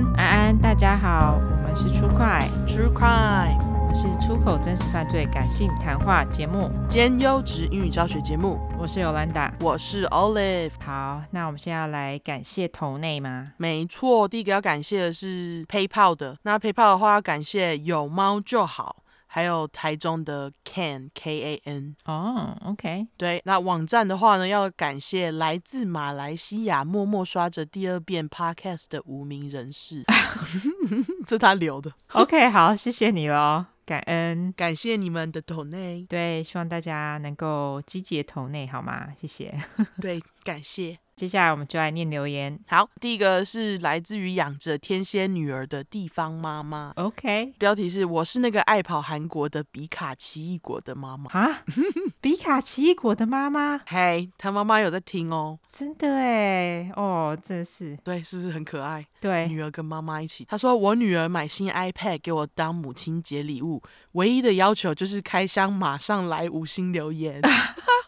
安，安安，大家好，我们是出快 True Crime，我们是出口真实犯罪感性谈话节目兼优质英语教学节目。我是 Yolanda，我是 Olive。好，那我们现在要来感谢头内吗？没错，第一个要感谢的是 PayPal 的。那 PayPal 的话，要感谢有猫就好。还有台中的 Can K A N 哦、oh，OK，对，那网站的话呢，要感谢来自马来西亚默默刷着第二遍 Podcast 的无名人士，这他留的。OK，好，谢谢你喽，感恩，感谢你们的投内，对，希望大家能够积极投内，好吗？谢谢，对，感谢。接下来我们就来念留言。好，第一个是来自于养着天蝎女儿的地方妈妈。OK，标题是“我是那个爱跑韩国的比卡奇异果的妈妈”。啊，比卡奇异果的妈妈？嘿，他妈妈有在听哦。真的哎，哦，真是。对，是不是很可爱？对，女儿跟妈妈一起。他说：“我女儿买新 iPad 给我当母亲节礼物，唯一的要求就是开箱马上来五星留言。”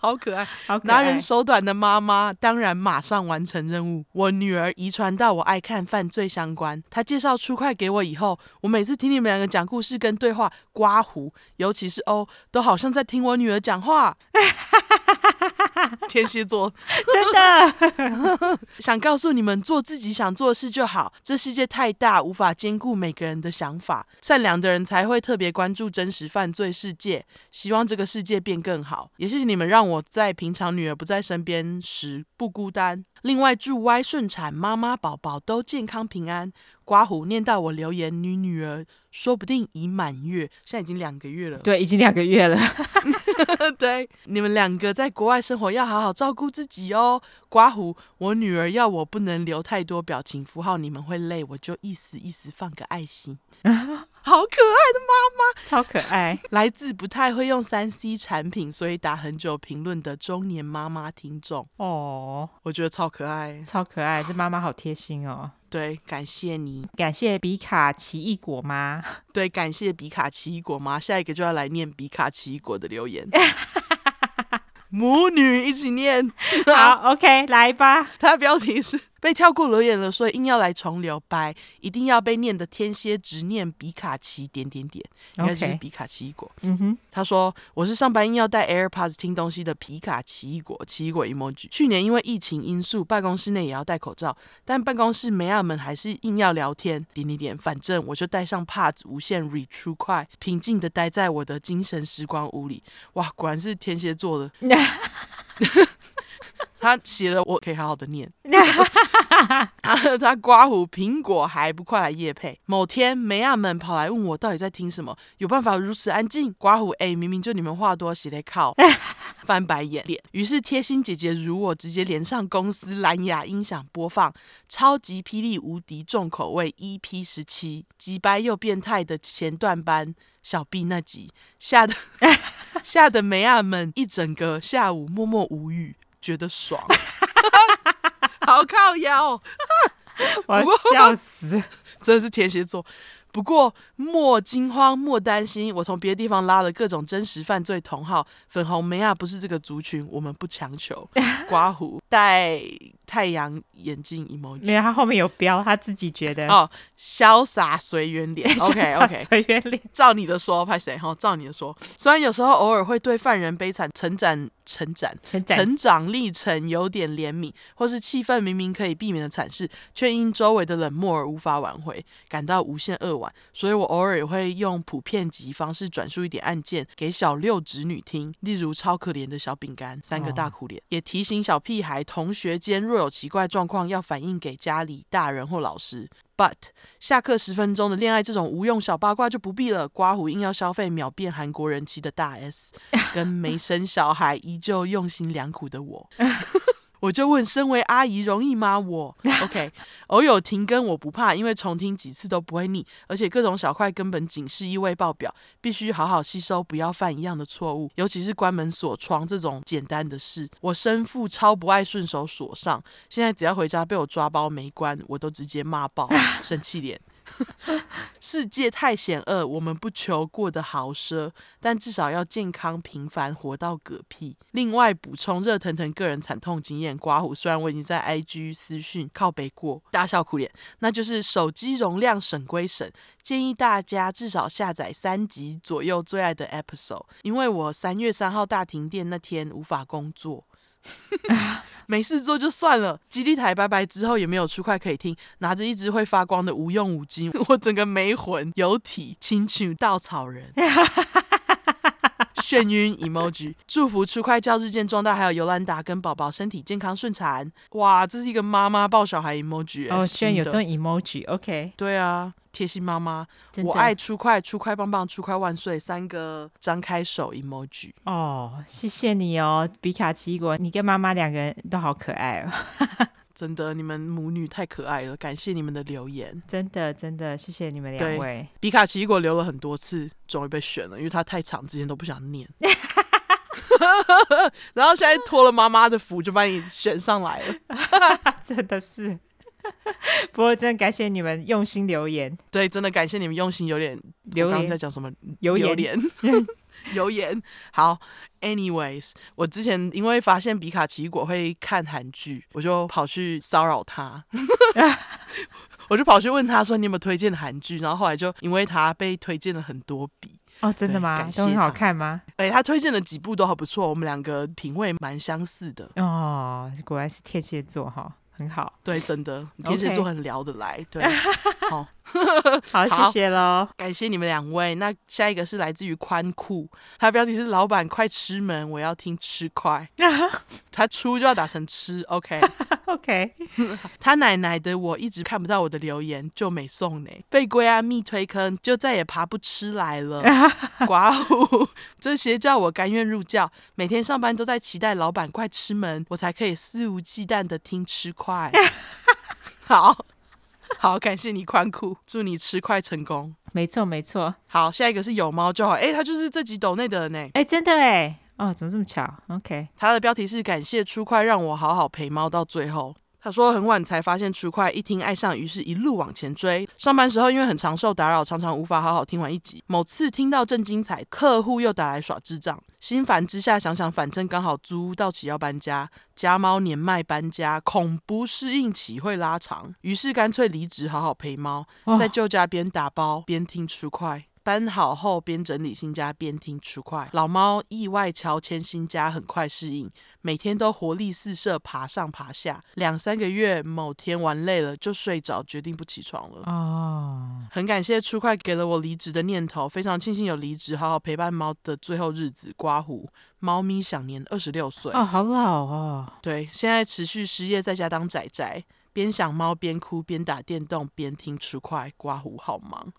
好可爱，好可爱，拿人手短的妈妈，当然马上完成任务。我女儿遗传到我爱看犯罪相关，她介绍出快给我以后，我每次听你们两个讲故事跟对话，刮胡，尤其是欧，都好像在听我女儿讲话。天蝎座，真的 想告诉你们，做自己想做的事就好。这世界太大，无法兼顾每个人的想法。善良的人才会特别关注真实犯罪世界，希望这个世界变更好。也谢谢你们让我。我在平常女儿不在身边时不孤单。另外，祝 Y 顺产妈妈宝宝都健康平安。刮胡念到我留言，女女儿说不定已满月，现在已经两个月了。对，已经两个月了。对，你们两个在国外生活要好好照顾自己哦。刮胡，我女儿要我不能留太多表情符号，你们会累，我就意思意思放个爱心。好可爱的妈妈，超可爱。来自不太会用三 C 产品，所以打很久评论的中年妈妈听众。哦，我觉得超可爱，超可爱，这妈妈好贴心哦。对，感谢你，感谢比卡奇异果妈。对，感谢比卡奇异果妈。下一个就要来念比卡奇异果的留言。母女一起念，好，OK，来吧。它的标题是被跳过留言了，所以硬要来重留白，一定要被念的天蝎执念比卡奇点点点，应该是比卡奇异果。嗯哼，他说我是上班硬要带 AirPods 听东西的皮卡奇异果，奇异果 emoji。去年因为疫情因素，办公室内也要戴口罩，但办公室没亚们还是硬要聊天点点点，反正我就戴上 Pods 无线 Read True Crime，平静的待在我的精神时光屋里。哇，果然是天蝎座的。他写了，我可以好好的念。他刮胡，苹果还不快来夜配。某天，梅亚们跑来问我到底在听什么，有办法如此安静？刮胡，哎，明明就你们话多，写来靠，翻白眼脸。于是贴心姐姐如我，直接连上公司蓝牙音响播放超级霹雳无敌重口味 EP 十七，机掰又变态的前段班小 B 那集，吓得吓得梅亚们一整个下午默默无语。觉得爽，好靠腰，我要笑死，真的是天蝎座。不过莫惊慌，莫担心，我从别的地方拉了各种真实犯罪同号。粉红梅亚不是这个族群，我们不强求。刮胡戴太阳眼镜 emoji，没有，他后面有标，他自己觉得哦，潇洒随缘脸。OK OK，随缘脸。照你的说，派谁？哈，照你的说。虽然有时候偶尔会对犯人悲惨成长、成长、成长、成长历程有点怜悯，或是气氛明明可以避免的惨事，却因周围的冷漠而无法挽回，感到无限扼腕。所以我偶尔也会用普遍级方式转述一点案件给小六侄女听，例如超可怜的小饼干，三个大苦脸，哦、也提醒小屁孩同学间若有奇怪状况要反映给家里大人或老师。But 下课十分钟的恋爱这种无用小八卦就不必了。刮胡硬要消费秒变韩国人妻的大 S，跟没生小孩依旧用心良苦的我。我就问，身为阿姨容易吗？我 OK，偶有停更我不怕，因为重听几次都不会腻，而且各种小块根本警示意味爆表，必须好好吸收，不要犯一样的错误，尤其是关门锁窗这种简单的事。我生父超不爱顺手锁上，现在只要回家被我抓包没关，我都直接骂爆，生气脸。世界太险恶，我们不求过得豪奢，但至少要健康平凡，活到嗝屁。另外补充热腾腾个人惨痛经验，刮胡。虽然我已经在 IG 私讯靠北过，大笑苦脸，那就是手机容量省归省，建议大家至少下载三集左右最爱的 episode，因为我三月三号大停电那天无法工作。没事做就算了，基地台拜拜之后也没有出块可以听，拿着一只会发光的无用五金，我整个没魂有体，请取稻草人，眩晕 emoji，祝福初快教日渐壮大，还有尤兰达跟宝宝身体健康顺产。哇，这是一个妈妈抱小孩 emoji，哦，居然有这种 emoji，OK，对啊。贴心妈妈，我爱出快，出快棒棒，出快万岁！三个张开手 emoji。哦，谢谢你哦，比卡奇果，你跟妈妈两个人都好可爱哦。真的，你们母女太可爱了，感谢你们的留言。真的，真的，谢谢你们两位。比卡奇果留了很多次，终于被选了，因为他太长，之前都不想念。然后现在托了妈妈的福，就把你选上来了，真的是。不过，真的感谢你们用心留言。对，真的感谢你们用心留言。留言在讲什么？留言，留言。好，anyways，我之前因为发现比卡奇果会看韩剧，我就跑去骚扰他。我就跑去问他说：“你有没有推荐韩剧？”然后后来就因为他被推荐了很多笔。哦，真的吗？都很好看吗？哎、欸，他推荐的几部都还不错，我们两个品味蛮相似的。哦，果然是天蝎座哈。很好，对，真的，天蝎座很聊得来对，好，好，谢谢喽，感谢你们两位。那下一个是来自于宽裤，他的标题是“老板快吃门”，我要听吃快，他出就要打成吃，OK，OK，他奶奶的，我一直看不到我的留言，就没送呢，被龟啊密推坑，就再也爬不吃来了。寡妇，这些叫我甘愿入教，每天上班都在期待老板快吃门，我才可以肆无忌惮的听吃快。好 好，感谢你宽裤，祝你吃快成功。没错没错，好，下一个是有猫就好。哎，他就是这集抖内的人呢。哎，真的哎，哦，怎么这么巧？OK，他的标题是感谢出快让我好好陪猫到最后。他说很晚才发现出块，一听爱上，于是一路往前追。上班时候因为很常受打扰，常常无法好好听完一集。某次听到正精彩，客户又打来耍智障，心烦之下想想，反正刚好租屋到期要搬家，家猫年迈搬家，恐不适应期会拉长，于是干脆离职，好好陪猫，在旧家边打包边听出块。搬好后，边整理新家边听出快。老猫意外乔迁新家，很快适应，每天都活力四射，爬上爬下。两三个月，某天玩累了就睡着，决定不起床了。哦，很感谢出快给了我离职的念头，非常庆幸有离职，好好陪伴猫的最后日子。刮胡，猫咪享年二十六岁。哦，好老哦。对，现在持续失业，在家当宅宅。边想猫边哭边打电动边听出块，刮胡好忙。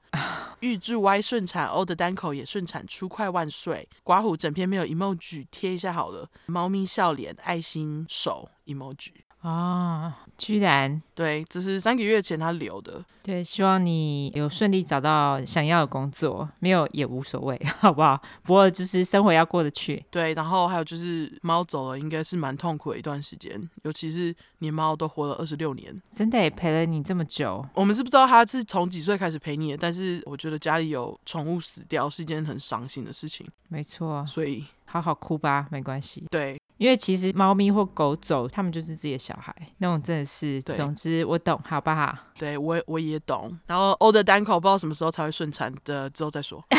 预祝 Y 顺产，O 的单口也顺产，出快万岁。刮胡整篇没有 emoji，贴一下好了。猫咪笑脸爱心手 emoji。哦，居然对，这是三个月前他留的。对，希望你有顺利找到想要的工作，没有也无所谓，好不好？不过就是生活要过得去。对，然后还有就是猫走了，应该是蛮痛苦的一段时间，尤其是你猫都活了二十六年，真的也陪了你这么久。我们是不知道他是从几岁开始陪你的，但是我觉得家里有宠物死掉是一件很伤心的事情。没错，所以好好哭吧，没关系。对。因为其实猫咪或狗走，他们就是自己的小孩，那种真的是。对总之我懂，好不好？对，我我也懂。然后欧的单口不知道什么时候才会顺产的，之后再说。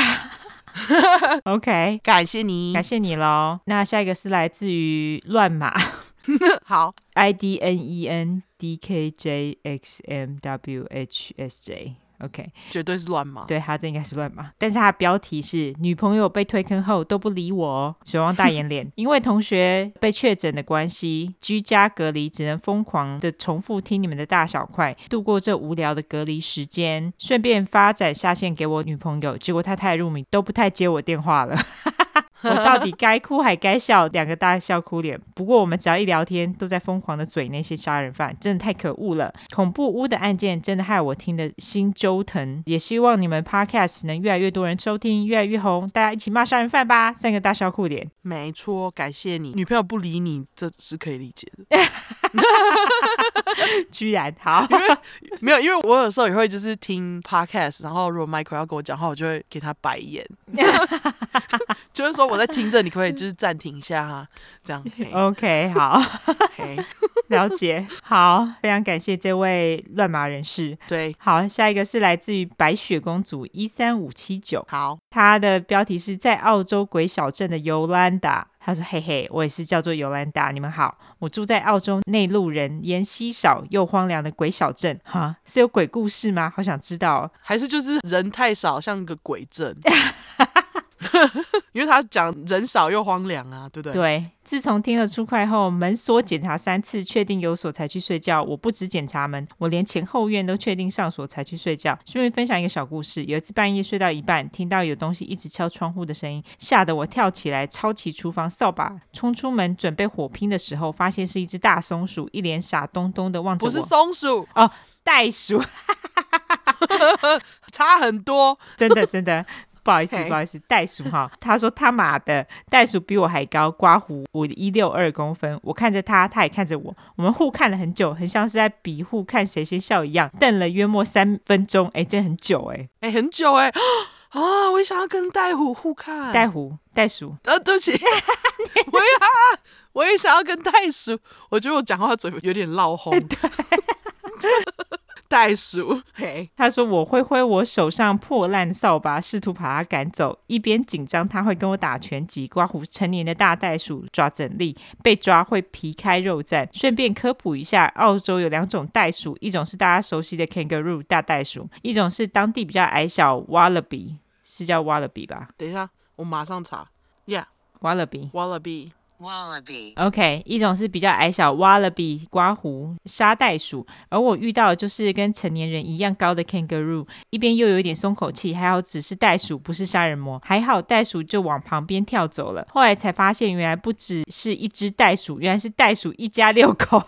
OK，感谢你，感谢你喽。那下一个是来自于乱码，好，I D N E N D K J X M W H S J。OK，绝对是乱码。对，他这应该是乱码，但是他的标题是女朋友被推坑后都不理我，水汪大眼脸。因为同学被确诊的关系，居家隔离，只能疯狂的重复听你们的大小块，度过这无聊的隔离时间。顺便发展下线给我女朋友，结果他太入迷，都不太接我电话了。我到底该哭还该笑？两个大笑哭脸。不过我们只要一聊天，都在疯狂的嘴那些杀人犯，真的太可恶了。恐怖屋的案件真的害我听得心揪疼。也希望你们 Podcast 能越来越多人收听，越来越红，大家一起骂杀人犯吧！三个大笑哭脸。没错，感谢你。女朋友不理你，这是可以理解的。居然好，因为没有，因为我有时候也会就是听 podcast，然后如果 Michael 要跟我讲话，我就会给他白眼，就是说我在听着，你可不可以就是暂停一下哈，这样。OK，好，了解，好，非常感谢这位乱码人士。对，好，下一个是来自于白雪公主一三五七九，好，它的标题是在澳洲鬼小镇的尤兰达。他说：“嘿嘿，我也是叫做尤兰达。你们好，我住在澳洲内陆人烟稀少又荒凉的鬼小镇。哈，是有鬼故事吗？好想知道。还是就是人太少，像个鬼镇。” 因为他讲人少又荒凉啊，对不对？对。自从听了出快后，门锁检查三次，确定有锁才去睡觉。我不止检查门，我连前后院都确定上锁才去睡觉。顺便分享一个小故事：有一次半夜睡到一半，听到有东西一直敲窗户的声音，吓得我跳起来，抄起厨房扫把冲出门，准备火拼的时候，发现是一只大松鼠，一脸傻咚咚的望着我。不是松鼠哦，袋鼠，差很多，真的真的。不好意思，不好意思，袋鼠哈，他说他妈的袋鼠比我还高，刮胡我一六二公分，我看着他，他也看着我，我们互看了很久，很像是在比互看谁先笑一样，瞪了约莫三分钟，哎，真的很久哎，哎，很久哎，啊，我也想要跟袋虎互看，袋虎袋鼠，呃、啊，对不起，我也啊，我也想要跟袋鼠，我觉得我讲话嘴有点闹红。对 袋鼠，嘿，他说我挥挥我手上破烂扫把，试图把它赶走。一边紧张，他会跟我打拳击。刮胡成年的大袋鼠抓整力，被抓会皮开肉绽。顺便科普一下，澳洲有两种袋鼠，一种是大家熟悉的 kangaroo 大袋鼠，一种是当地比较矮小 wallaby，是叫 wallaby 吧？等一下，我马上查。Yeah，wallaby，wallaby。Wallaby，OK，一种是比较矮小，Wallaby 刮胡沙袋鼠，而我遇到的就是跟成年人一样高的 Kangaroo，一边又有一点松口气，还好只是袋鼠，不是杀人魔，还好袋鼠就往旁边跳走了。后来才发现，原来不只是一只袋鼠，原来是袋鼠一家六口。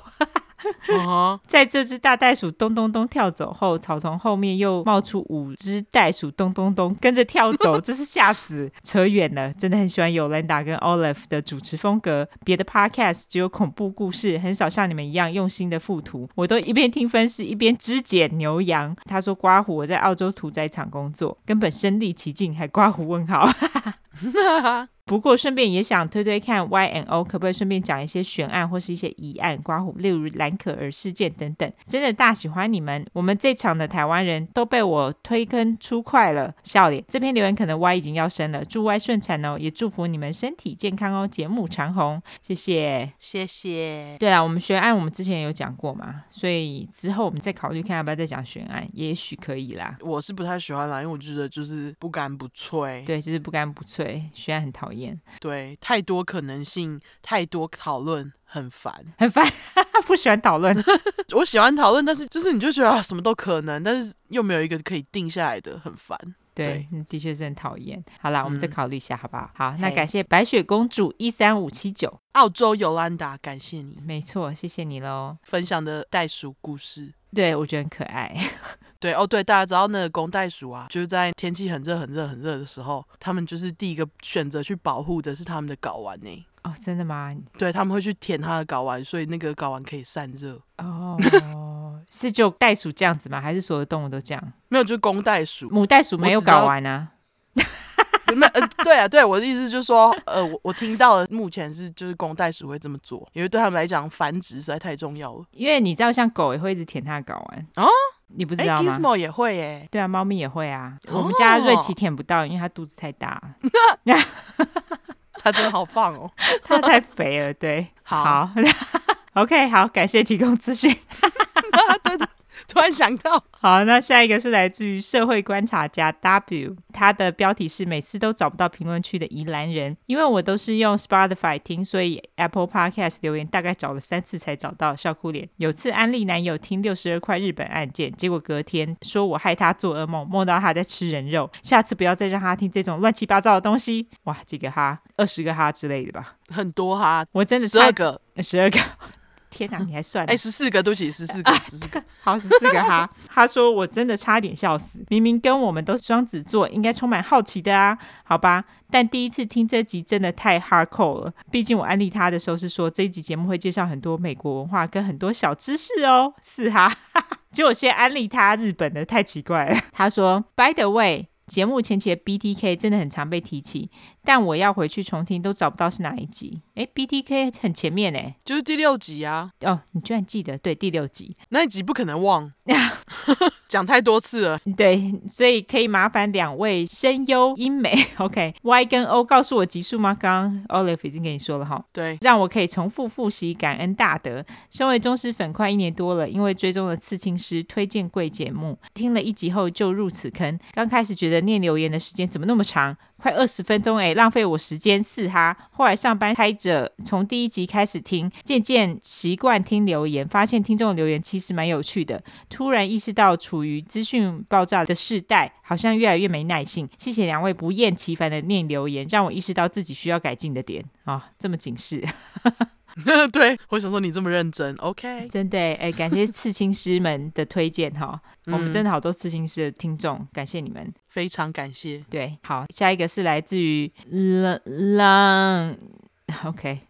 在这只大袋鼠咚咚咚跳走后，草丛后面又冒出五只袋鼠咚咚咚跟着跳走，真是吓死！扯远了，真的很喜欢尤兰达跟 Olive 的主持风格。别的 Podcast 只有恐怖故事，很少像你们一样用心的附图。我都一边听分析一边肢解牛羊。他说刮胡，我在澳洲屠宰场工作，根本身临其境，还刮胡问号。不过顺便也想推推看 Y and O 可不可以顺便讲一些悬案或是一些疑案刮胡，例如蓝可儿事件等等。真的大喜欢你们，我们这场的台湾人都被我推坑出快了，笑脸。这篇留言可能 Y 已经要生了，祝 Y 顺产哦，也祝福你们身体健康哦，节目长红，谢谢，谢谢。对啊，我们悬案我们之前有讲过嘛，所以之后我们再考虑看要不要再讲悬案，也许可以啦。我是不太喜欢啦，因为我觉得就是不干不脆，对，就是不干不脆，悬案很讨厌。对，太多可能性，太多讨论，很烦，很烦，不喜欢讨论。我喜欢讨论，但是就是你就觉得啊，什么都可能，但是又没有一个可以定下来的，很烦。对，的确是很讨厌。好啦，嗯、我们再考虑一下，好不好？好，那感谢白雪公主一三五七九，澳洲尤兰达，感谢你，没错，谢谢你喽，分享的袋鼠故事。对，我觉得很可爱。对哦，对，大家知道那个公袋鼠啊，就是在天气很热、很热、很热的时候，他们就是第一个选择去保护的是他们的睾丸呢。哦，真的吗？对，他们会去舔它的睾丸，所以那个睾丸可以散热。哦，是就袋鼠这样子吗？还是所有动物都这样？没有，就是公袋鼠，母袋鼠没有搞完啊。没，呃，对啊，对，我的意思就是说，呃，我我听到的目前是就是公袋鼠会这么做，因为对他们来讲繁殖实在太重要了。因为你知道，像狗也会一直舔它的睾丸哦，你不知道吗？欸，Gizmo 也会耶。对啊，猫咪也会啊。哦，我们家瑞奇舔不到，因为它肚子太大。它真的好棒哦，它太肥了。对，好，好，OK，好，感谢提供资讯。对的。突然想到，好，那下一个是来自于社会观察家 W，他的标题是每次都找不到评论区的宜兰人，因为我都是用 Spotify 听，所以 Apple Podcast 留言大概找了三次才找到，笑哭脸。有次安利男友听六十二块日本案件，结果隔天说我害他做噩梦，梦到他在吃人肉，下次不要再让他听这种乱七八糟的东西。哇，几个哈，二十个哈之类的吧，很多哈，我真的十二个，十二个。天哪，你还算？哎，十四个，对不起，十四个，十四个，好，十四个哈。他说我真的差点笑死，明明跟我们都是双子座，应该充满好奇的啊，好吧。但第一次听这集真的太 hardcore 了，毕竟我安利他的时候是说这一集节目会介绍很多美国文化跟很多小知识哦，是哈。结果先安利他日本的，太奇怪了。他说，By the way。节目前期的 BTK 真的很常被提起，但我要回去重听都找不到是哪一集。哎，BTK 很前面哎，就是第六集啊。哦，你居然记得？对，第六集那一集不可能忘，讲太多次了。对，所以可以麻烦两位声优英美，OK？Y 跟 O 告诉我集数吗？刚刚 Olive 已经跟你说了哈。对，让我可以重复复习，感恩大德。身为忠实粉快一年多了，因为追踪了刺青师推荐贵节目，听了一集后就入此坑。刚开始觉得。念留言的时间怎么那么长？快二十分钟哎，浪费我时间四哈。后来上班开着，从第一集开始听，渐渐习惯听留言，发现听众留言其实蛮有趣的。突然意识到，处于资讯爆炸的世代，好像越来越没耐性。谢谢两位不厌其烦的念留言，让我意识到自己需要改进的点啊、哦，这么警示。对，我想说你这么认真，OK，真的哎，感谢刺青师们的推荐哈，嗯、我们真的好多刺青师的听众，感谢你们，非常感谢。对，好，下一个是来自于浪浪，OK，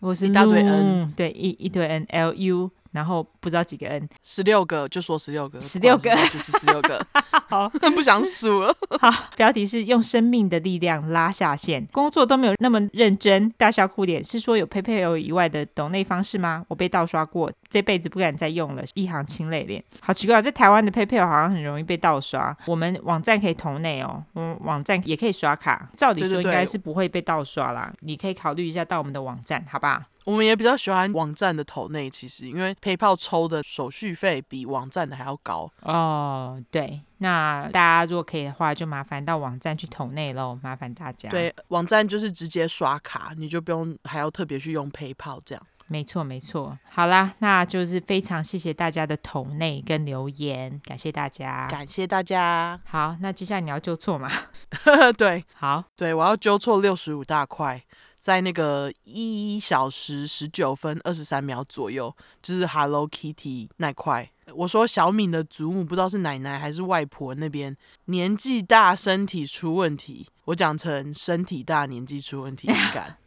我是一大堆 N，对，一一堆 N，L U。然后不知道几个 N，十六个就说十六个，十六个就是十六个，好 不想数了。好，标题是用生命的力量拉下线，工作都没有那么认真，大笑哭脸是说有 PayPal 以外的抖内方式吗？我被盗刷过，这辈子不敢再用了，一行清泪脸。好奇怪，在台湾的 PayPal 好像很容易被盗刷，我们网站可以投内哦，嗯，网站也可以刷卡，照理说应该是不会被盗刷啦，对对对，你可以考虑一下到我们的网站，好吧？我们也比较喜欢网站的投内，其实因为 PayPal 抽的手续费比网站的还要高哦。对，那大家如果可以的话，就麻烦到网站去投内喽，麻烦大家。对，网站就是直接刷卡，你就不用还要特别去用 PayPal 这样。没错，没错。好啦，那就是非常谢谢大家的投内跟留言，感谢大家，感谢大家。好，那接下来你要纠错吗？对，好，对我要纠错六十五大块。在那个一小时十九分二十三秒左右，就是 Hello Kitty 那块。我说小敏的祖母不知道是奶奶还是外婆那边年纪大，身体出问题。我讲成身体大，年纪出问题，你敢？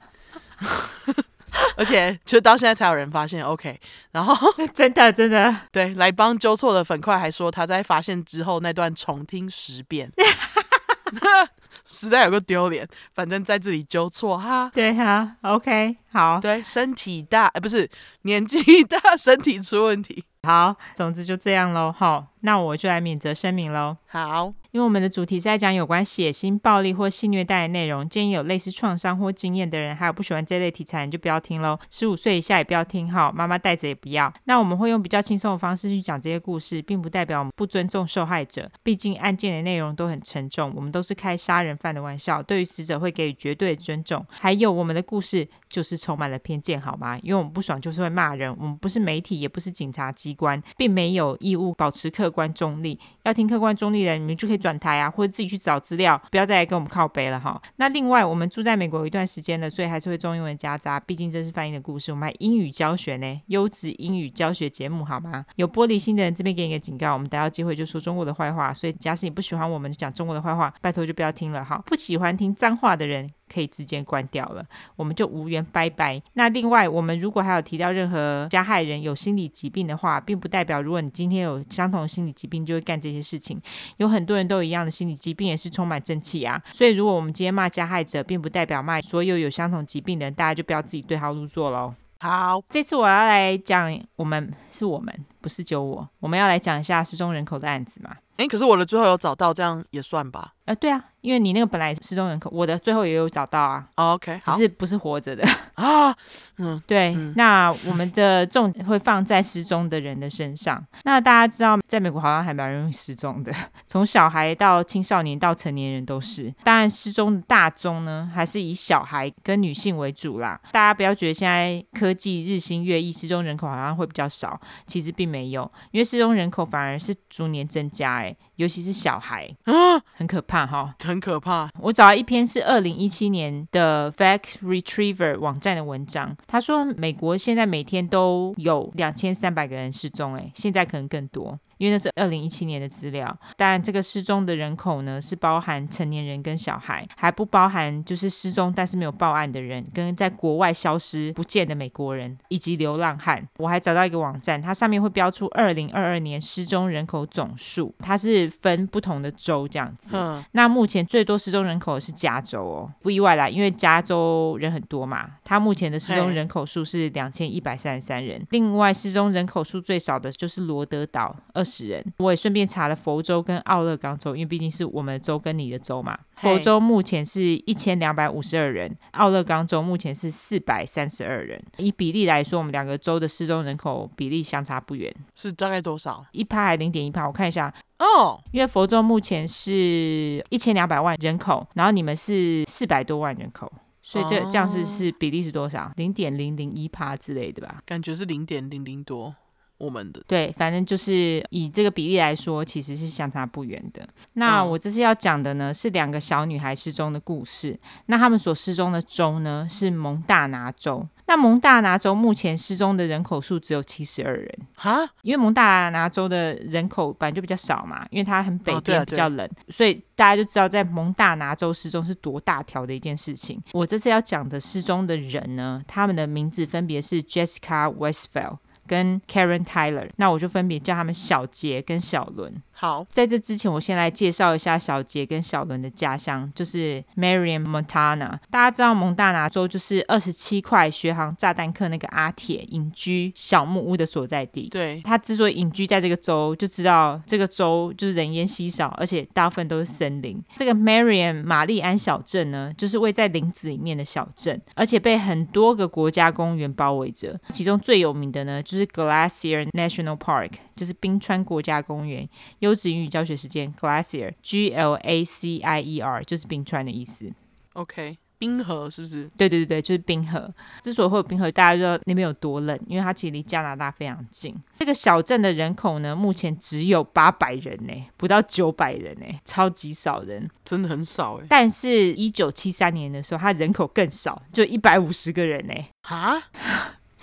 而且就到现在才有人发现。OK，然后 真的真的对，来帮纠错的粉块还说他在发现之后那段重听十遍。实在有个丢脸，反正在这里纠错哈。对哈，OK，好，对，身体大，哎，不是年纪大，身体出问题。好，总之就这样喽。好，那我就来免责声明喽。好。因为我们的主题是在讲有关血腥、暴力或性虐待的内容，建议有类似创伤或经验的人，还有不喜欢这类题材，你就不要听喽。十五岁以下也不要听好，妈妈带着也不要。那我们会用比较轻松的方式去讲这些故事，并不代表我们不尊重受害者，毕竟案件的内容都很沉重，我们都是开杀人犯的玩笑，对于死者会给予绝对的尊重。还有我们的故事就是充满了偏见，好吗？因为我们不爽就是会骂人，我们不是媒体，也不是警察机关，并没有义务保持客观中立。要听客观中立的人，你们就可以转台啊，或者自己。去找资料，不要再来跟我们靠背了哈。那另外，我们住在美国有一段时间了，所以还是会中英文夹杂，毕竟这是翻译的故事。我们还英语教学呢，优质英语教学节目好吗？有玻璃心的人，这边给你一个警告，我们逮到机会就说中国的坏话。所以，假使你不喜欢我们讲中国的坏话，拜托就不要听了哈。不喜欢听脏话的人。可以直接关掉了，我们就无缘拜拜。那另外，我们如果还有提到任何加害人有心理疾病的话，并不代表如果你今天有相同的心理疾病就会干这些事情。有很多人都有一样的心理疾病，也是充满正气啊。所以，如果我们今天骂加害者，并不代表骂所有有相同疾病的人，大家就不要自己对号入座喽。好，这次我要来讲，我们是我们，不是就我，我们要来讲一下失踪人口的案子嘛。诶，可是我的最后有找到，这样也算吧？呃，对啊。因为你那个本来失踪人口，我的最后也有找到啊。Oh, OK，只是不是活着的啊。嗯，对。嗯、那我们的重点会放在失踪的人的身上。那大家知道，在美国好像还蛮容易失踪的，从小孩到青少年到成年人都是。当然，失踪的大宗呢，还是以小孩跟女性为主啦。大家不要觉得现在科技日新月异，失踪人口好像会比较少，其实并没有，因为失踪人口反而是逐年增加。诶，孩，尤其是小孩，啊，很可怕哈，很可怕。我找到一篇是二零一七年的 Fact Retriever 网站的文章，他说美国现在每天都有两千三百个人失踪，哎，现在可能更多。因为那是二零一七年的资料，但这个失踪的人口呢，是包含成年人跟小孩，还不包含就是失踪但是没有报案的人，跟在国外消失不见的美国人以及流浪汉。我还找到一个网站，它上面会标出二零二二年失踪人口总数，它是分不同的州这样子。嗯，那目前最多失踪人口是加州哦，不意外啦，因为加州人很多嘛。它目前的失踪人口数是两千一百三十三人，另外失踪人口数最少的就是罗德岛二。人，我也顺便查了佛州跟奥勒冈州，因为毕竟是我们的州跟你的州嘛。佛州目前是一千两百五十二人，奥勒冈州目前是四百三十二人。以比例来说，我们两个州的失踪人口比例相差不远，是大概多少？一趴还零点一趴？我看一下哦。Oh. 因为佛州目前是一千两百万人口，然后你们是四百多万人口，所以这这样是是比例是多少？零点零零一趴之类的吧？感觉是零点零零多。我们的对，反正就是以这个比例来说，其实是相差不远的。那我这次要讲的呢，是两个小女孩失踪的故事。那他们所失踪的州呢，是蒙大拿州。那蒙大拿州目前失踪的人口数只有七十二人哈，因为蒙大拿州的人口本来就比较少嘛，因为它很北边比较冷，哦，所以大家就知道在蒙大拿州失踪是多大条的一件事情。我这次要讲的失踪的人呢，他们的名字分别是 Jessica Westfall。跟 Karen Tyler，那我就分别叫他们小杰跟小伦。好，在这之前，我先来介绍一下小杰跟小伦的家乡，就是 Marian Montana。大家知道蒙大拿州就是二十七块巡航炸弹客那个阿铁隐居小木屋的所在地。对，他之所以隐居在这个州，就知道这个州就是人烟稀少，而且大部分都是森林。这个 Marian 玛丽安小镇呢，就是位在林子里面的小镇，而且被很多个国家公园包围着。其中最有名的呢，就是 Glacier National Park，就是冰川国家公园。优质英语教学时间，Glacier，G L A C I E R，就是冰川的意思。OK，冰河是不是？对对对对，就是冰河。之所以会有冰河，大家知道那边有多冷，因为它其实离加拿大非常近。这个小镇的人口呢，目前只有八百人呢，不到九百人呢，超级少人，真的很少哎。但是，一九七三年的时候，它人口更少，就一百五十个人呢。哈？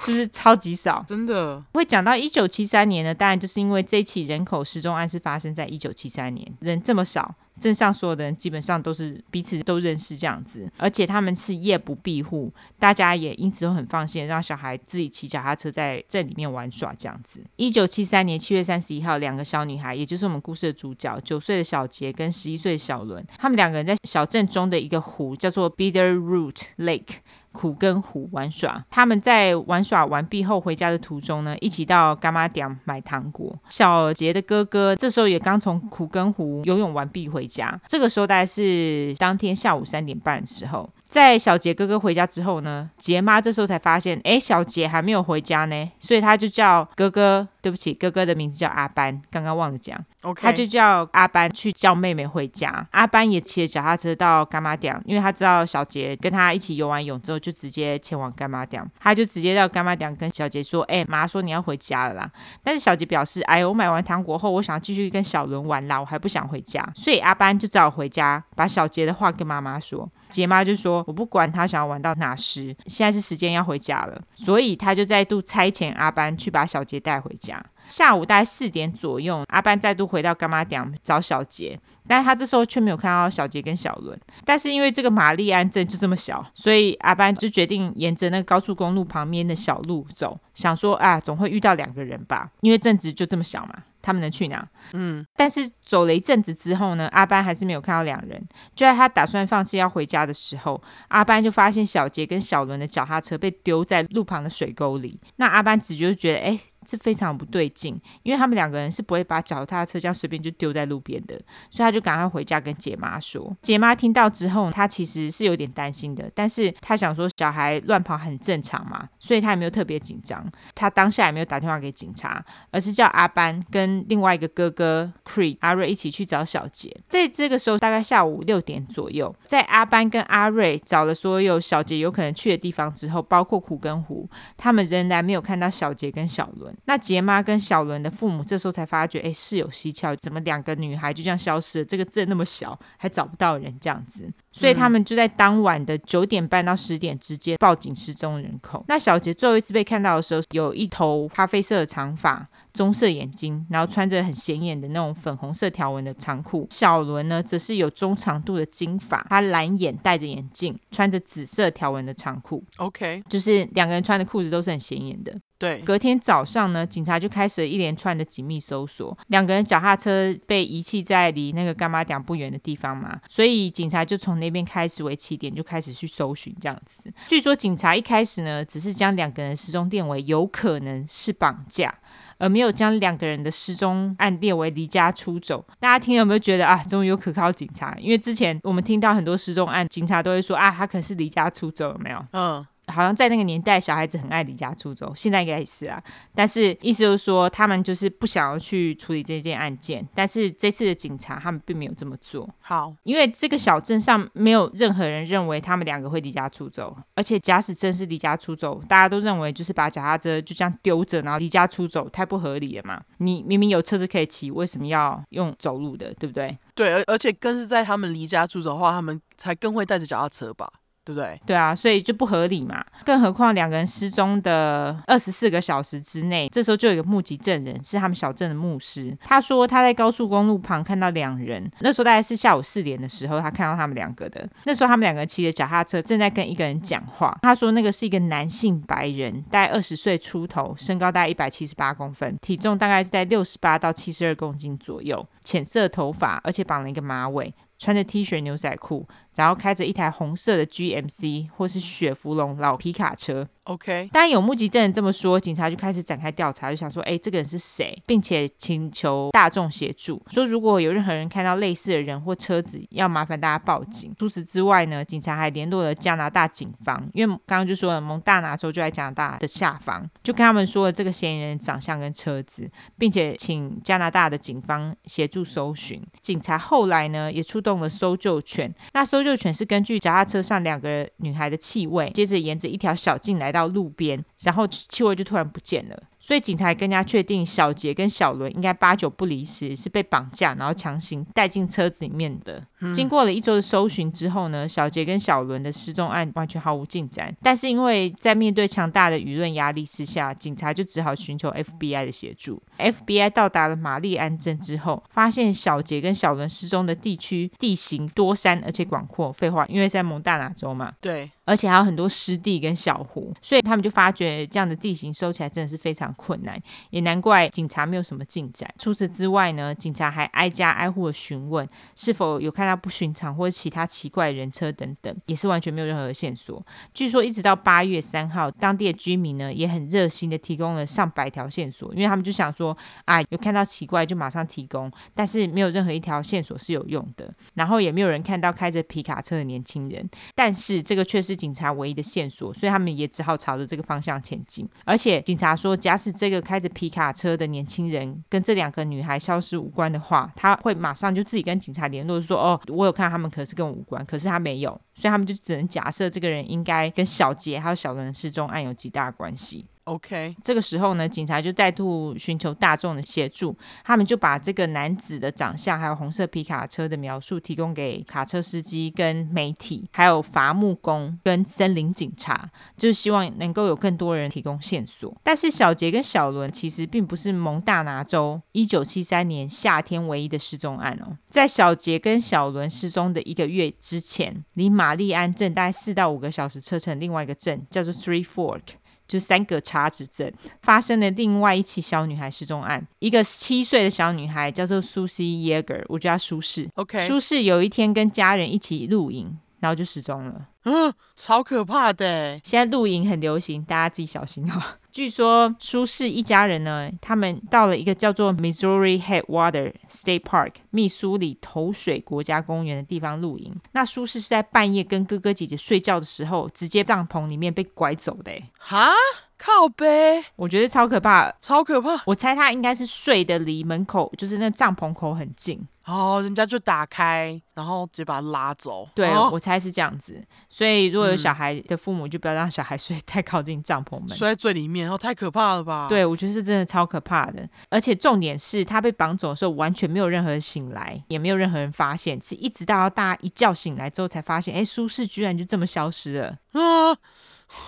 是不是超级少？真的会讲到一九七三年呢？当然就是因为这起人口失踪案是发生在一九七三年，人这么少，镇上所有的人基本上都是彼此都认识这样子，而且他们是夜不闭户，大家也因此都很放心，让小孩自己骑脚踏车在镇里面玩耍这样子。一九七三年七月三十一号，两个小女孩，也就是我们故事的主角，九岁的小杰跟十一岁的小伦，他们两个人在小镇中的一个湖叫做 Bitterroot Lake。苦根湖玩耍，他们在玩耍完毕后回家的途中呢，一起到干妈店买糖果。小杰的哥哥这时候也刚从苦根湖游泳完毕回家，这个时候大概是当天下午三点半的时候。在小杰哥哥回家之后呢，杰妈这时候才发现，哎，小杰还没有回家呢，所以他就叫哥哥，对不起，哥哥的名字叫阿班，刚刚忘了讲，OK，他就叫阿班去叫妹妹回家。阿班也骑着脚踏车到干妈店，因为他知道小杰跟他一起游完泳之后，就直接前往干妈店，他就直接到干妈店跟小杰说，哎，妈说你要回家了啦。但是小杰表示，哎，我买完糖果后，我想继续跟小伦玩啦，我还不想回家，所以阿班就只好回家，把小杰的话跟妈妈说。杰妈就说：“我不管他想要玩到哪时，现在是时间要回家了。”所以他就再度差遣阿班去把小杰带回家。下午大概四点左右，阿班再度回到干妈店找小杰，但是他这时候却没有看到小杰跟小伦。但是因为这个玛丽安镇就这么小，所以阿班就决定沿着那个高速公路旁边的小路走，想说啊，总会遇到两个人吧，因为镇子就这么小嘛。他们能去哪？嗯，但是走了一阵子之后呢，阿班还是没有看到两人。就在他打算放弃要回家的时候，阿班就发现小杰跟小伦的脚踏车被丢在路旁的水沟里。那阿班直觉就觉得，哎。这非常不对劲，因为他们两个人是不会把脚踏车这样随便就丢在路边的，所以他就赶快回家跟姐妈说。姐妈听到之后，她其实是有点担心的，但是她想说小孩乱跑很正常嘛，所以她也没有特别紧张。她当下也没有打电话给警察，而是叫阿班跟另外一个哥哥 Creed 阿瑞一起去找小杰。在这个时候，大概下午六点左右，在阿班跟阿瑞找了所有小杰有可能去的地方之后，包括苦根湖，他们仍然没有看到小杰跟小伦。伦。那杰妈跟小伦的父母这时候才发觉，哎，事有蹊跷，怎么两个女孩就这样消失了？这个镇那么小，还找不到人，这样子。所以他们就在当晚的九点半到十点之间报警失踪人口。那小杰最后一次被看到的时候，有一头咖啡色的长发，棕色眼睛，然后穿着很显眼的那种粉红色条纹的长裤。小伦呢，则是有中长度的金发，他蓝眼，戴着眼镜，穿着紫色条纹的长裤。OK，就是两个人穿的裤子都是很显眼的。对，隔天早上呢，警察就开始了一连串的紧密搜索。两个人脚踏车被遗弃在离那个干妈店不远的地方嘛，所以警察就从那边开始为起点，就开始去搜寻这样子。据说警察一开始呢，只是将两个人失踪定为有可能是绑架，而没有将两个人的失踪案列为离家出走。大家听有没有觉得啊，终于有可靠警察？因为之前我们听到很多失踪案，警察都会说啊，他可能是离家出走，有没有？嗯。好像在那个年代，小孩子很爱离家出走，现在应该也是啊。但是意思就是说，他们就是不想要去处理这件案件。但是这次的警察他们并没有这么做。好，因为这个小镇上没有任何人认为他们两个会离家出走，而且假使真是离家出走，大家都认为就是把脚踏车就这样丢着，然后离家出走，太不合理了嘛。你明明有车子可以骑，为什么要用走路的，对不对？对，而而且更是在他们离家出走的话，他们才更会带着脚踏车吧。对不对？对啊，所以就不合理嘛。更何况两个人失踪的二十四个小时之内，这时候就有一个目击证人，是他们小镇的牧师。他说他在高速公路旁看到两人，那时候大概是下午四点的时候，他看到他们两个的。那时候他们两个骑着脚踏车，正在跟一个人讲话。他说那个是一个男性白人，大概二十岁出头，身高大概一百七十八公分，体重大概是在六十八到七十二公斤左右，浅色头发，而且绑了一个马尾，穿着 T 恤牛仔裤。然后开着一台红色的 GMC 或是雪佛龙老皮卡车。OK，当然有目击证人这么说，警察就开始展开调查，就想说，哎，这个人是谁，并且请求大众协助，说如果有任何人看到类似的人或车子，要麻烦大家报警。除此之外呢，警察还联络了加拿大警方，因为刚刚就说了，蒙大拿州就在加拿大的下方，就跟他们说了这个嫌疑人长相跟车子，并且请加拿大的警方协助搜寻。警察后来呢，也出动了搜救犬，那搜。热犬是根据脚踏车上两个女孩的气味，接着沿着一条小径来到路边，然后气味就突然不见了。所以警察更加确定小杰跟小伦应该八九不离十，是被绑架，然后强行带进车子里面的。嗯、经过了一周的搜寻之后呢，小杰跟小伦的失踪案完全毫无进展。但是因为在面对强大的舆论压力之下，警察就只好寻求 FBI 的协助。FBI 到达了玛丽安镇之后，发现小杰跟小伦失踪的地区地形多山而且广阔。废话，因为在蒙大拿州嘛。对。而且还有很多湿地跟小湖，所以他们就发觉这样的地形收起来真的是非常困难，也难怪警察没有什么进展。除此之外呢，警察还挨家挨户的询问是否有看到不寻常或者其他奇怪的人车等等，也是完全没有任何线索。据说一直到八月三号，当地的居民呢也很热心的提供了上百条线索，因为他们就想说啊，有看到奇怪就马上提供，但是没有任何一条线索是有用的，然后也没有人看到开着皮卡车的年轻人，但是这个却是。警察唯一的线索，所以他们也只好朝着这个方向前进。而且警察说，假使这个开着皮卡车的年轻人跟这两个女孩消失无关的话，他会马上就自己跟警察联络，说：“哦，我有看他们，可是跟我无关。”可是他没有，所以他们就只能假设这个人应该跟小杰还有小伦失踪案有极大的关系。OK，这个时候呢，警察就再度寻求大众的协助，他们就把这个男子的长相还有红色皮卡车的描述提供给卡车司机跟媒体，还有伐木工跟森林警察，就是希望能够有更多人提供线索。但是小杰跟小伦其实并不是蒙大拿州一九七三年夏天唯一的失踪案哦，在小杰跟小伦失踪的一个月之前，离玛丽安镇大概四到五个小时车程，另外一个镇叫做 Three Fork。就三个叉子镇发生了另外一起小女孩失踪案，一个七岁的小女孩叫做苏西耶格，我叫她苏轼。OK，苏轼有一天跟家人一起露营，然后就失踪了。嗯，超可怕的。现在露营很流行，大家自己小心哦。据说苏轼一家人呢，他们到了一个叫做 Missouri Headwater State Park（ 密苏里头水国家公园）的地方露营。那苏轼是在半夜跟哥哥姐姐睡觉的时候，直接帐篷里面被拐走的。哈？靠背，我觉得超可怕，超可怕。我猜他应该是睡得离门口，就是那帐篷口很近。哦，人家就打开，然后直接把他拉走。对，哦、我猜是这样子。所以如果有小孩的父母，就不要让小孩睡太靠近帐篷门，睡在最里面。哦，太可怕了吧？对，我觉得是真的超可怕的。而且重点是他被绑走的时候，完全没有任何人醒来，也没有任何人发现，是一直到大家一觉醒来之后才发现，哎，舒适居然就这么消失了。啊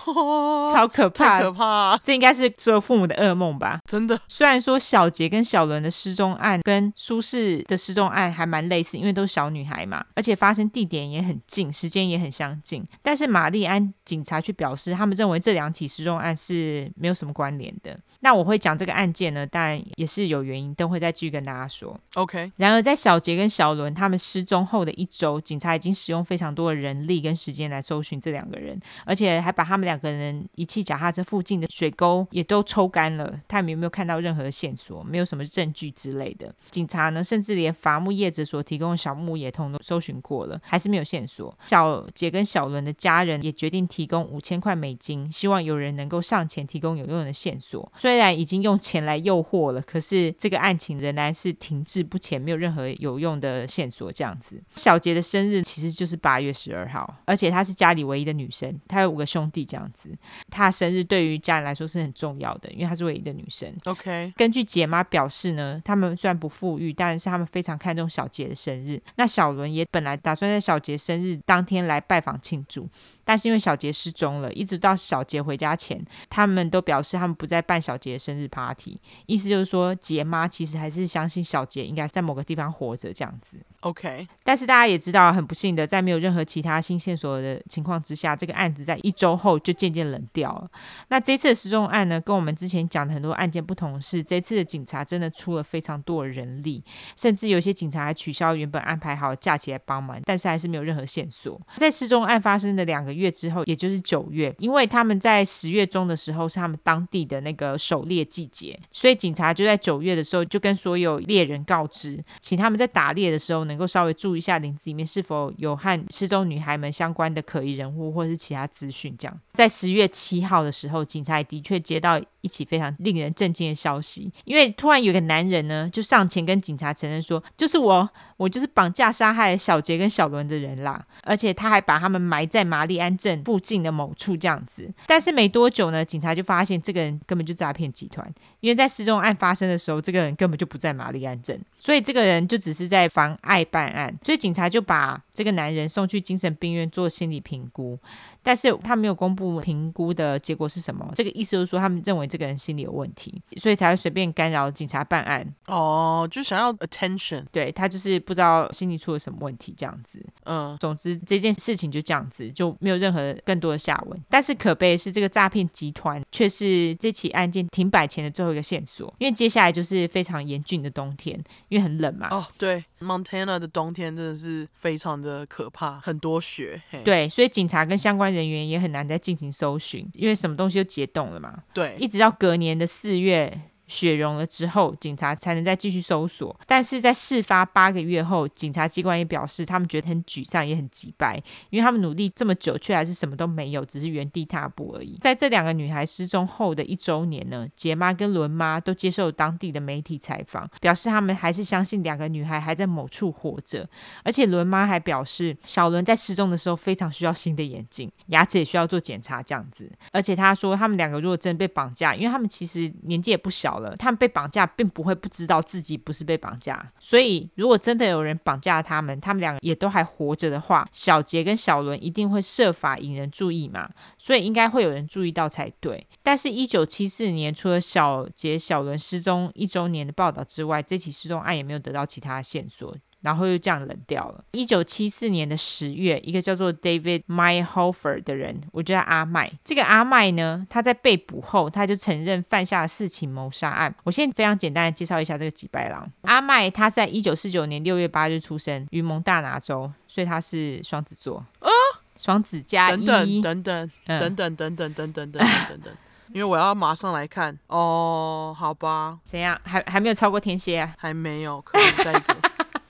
哦、超可怕，可怕！这应该是所有父母的噩梦吧？真的。虽然说小杰跟小伦的失踪案跟苏轼的失踪案还蛮类似，因为都是小女孩嘛，而且发生地点也很近，时间也很相近。但是玛丽安警察却表示，他们认为这两起失踪案是没有什么关联的。那我会讲这个案件呢，当然也是有原因，等会再继续跟大家说。OK。然而，在小杰跟小伦他们失踪后的一周，警察已经使用非常多的人力跟时间来搜寻这两个人，而且还把他们两个人遗弃脚踏车附近的水沟也都抽干了，他们有没有看到任何线索？没有什么证据之类的。警察呢，甚至连伐木业者所提供的小木也通都搜寻过了，还是没有线索。小杰跟小伦的家人也决定提供五千块美金，希望有人能够上前提供有用的线索。虽然已经用钱来诱惑了，可是这个案情仍然是停滞不前，没有任何有用的线索。这样子，小杰的生日其实就是八月十二号，而且她是家里唯一的女生，她有五个兄弟这样子。她生日对于家人来说是很重要的，因为她是唯一的女生。OK，根据姐妈表示呢，他们虽然不富裕，但是他们非常看重小杰的生日。那小伦也本来打算在小杰生日当天来拜访庆祝，但是因为小杰失踪了，一直到小杰回家前，他们都表示他们不再办小杰的生日 party。意思就是说，杰妈其实还是相信小杰应该在某个地方活着这样子。OK，但是大家也知道，很不幸的，在没有任何其他新线索的情况之下，这个案子在一周后后就渐渐冷掉了。那这次的失踪案呢，跟我们之前讲的很多案件不同是，这次的警察真的出了非常多的人力，甚至有些警察还取消原本安排好的假期来帮忙，但是还是没有任何线索。在失踪案发生的两个月之后，也就是九月，因为他们在十月中的时候是他们当地的那个狩猎季节，所以警察就在九月的时候就跟所有猎人告知，请他们在打猎的时候能够稍微注意一下林子里面是否有和失踪女孩们相关的可疑人物或者是其他资讯。这样，在十月七号的时候，警察也的确接到一起非常令人震惊的消息，因为突然有个男人呢，就上前跟警察承认说：“就是我，我就是绑架杀害小杰跟小伦的人啦。”而且他还把他们埋在玛丽安镇附近的某处这样子。但是没多久呢，警察就发现这个人根本就诈骗集团，因为在失踪案发生的时候，这个人根本就不在玛丽安镇，所以这个人就只是在妨碍办案。所以警察就把这个男人送去精神病院做心理评估。但是他没有公布评估的结果是什么，这个意思就是说他们认为这个人心理有问题，所以才会随便干扰警察办案。哦，就想要 attention，对，他就是不知道心里出了什么问题这样子。嗯，总之这件事情就这样子，就没有任何更多的下文。但是可悲的是，这个诈骗集团却是这起案件停摆前的最后一个线索，因为接下来就是非常严峻的冬天，因为很冷嘛。哦，对，Montana 的冬天真的是非常的可怕，很多雪。对，所以警察跟相关人员也很难再进行搜寻，因为什么东西都解冻了嘛。对，一直到隔年的四月。雪融了之后，警察才能再继续搜索。但是在事发八个月后，警察机关也表示，他们觉得很沮丧，也很急败，因为他们努力这么久，却还是什么都没有，只是原地踏步而已。在这两个女孩失踪后的一周年呢，杰妈跟伦妈都接受当地的媒体采访，表示他们还是相信两个女孩还在某处活着。而且伦妈还表示，小伦在失踪的时候非常需要新的眼镜，牙齿也需要做检查这样子。而且她说，他们两个如果真被绑架，因为他们其实年纪也不小。他们被绑架，并不会不知道自己不是被绑架，所以如果真的有人绑架他们，他们两个也都还活着的话，小杰跟小伦一定会设法引人注意嘛，所以应该会有人注意到才对。但是，一九七四年除了小杰、小伦失踪一周年的报道之外，这起失踪案也没有得到其他线索。然后又这样冷掉了。一九七四年的十月，一个叫做 David Meyerhofer 的人，我叫阿麦。这个阿麦呢，他在被捕后，他就承认犯下了四起谋杀案。我现在非常简单的介绍一下这个吉白狼。阿麦他在一九四九年六月八日出生于蒙大拿州，所以他是双子座。哦，双子加一等等等等等等等等等等等等。因为我要马上来看哦，好吧？怎样？还还没有超过天蝎啊？还没有，可以再一个。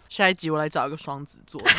下一集我来找一个双子座。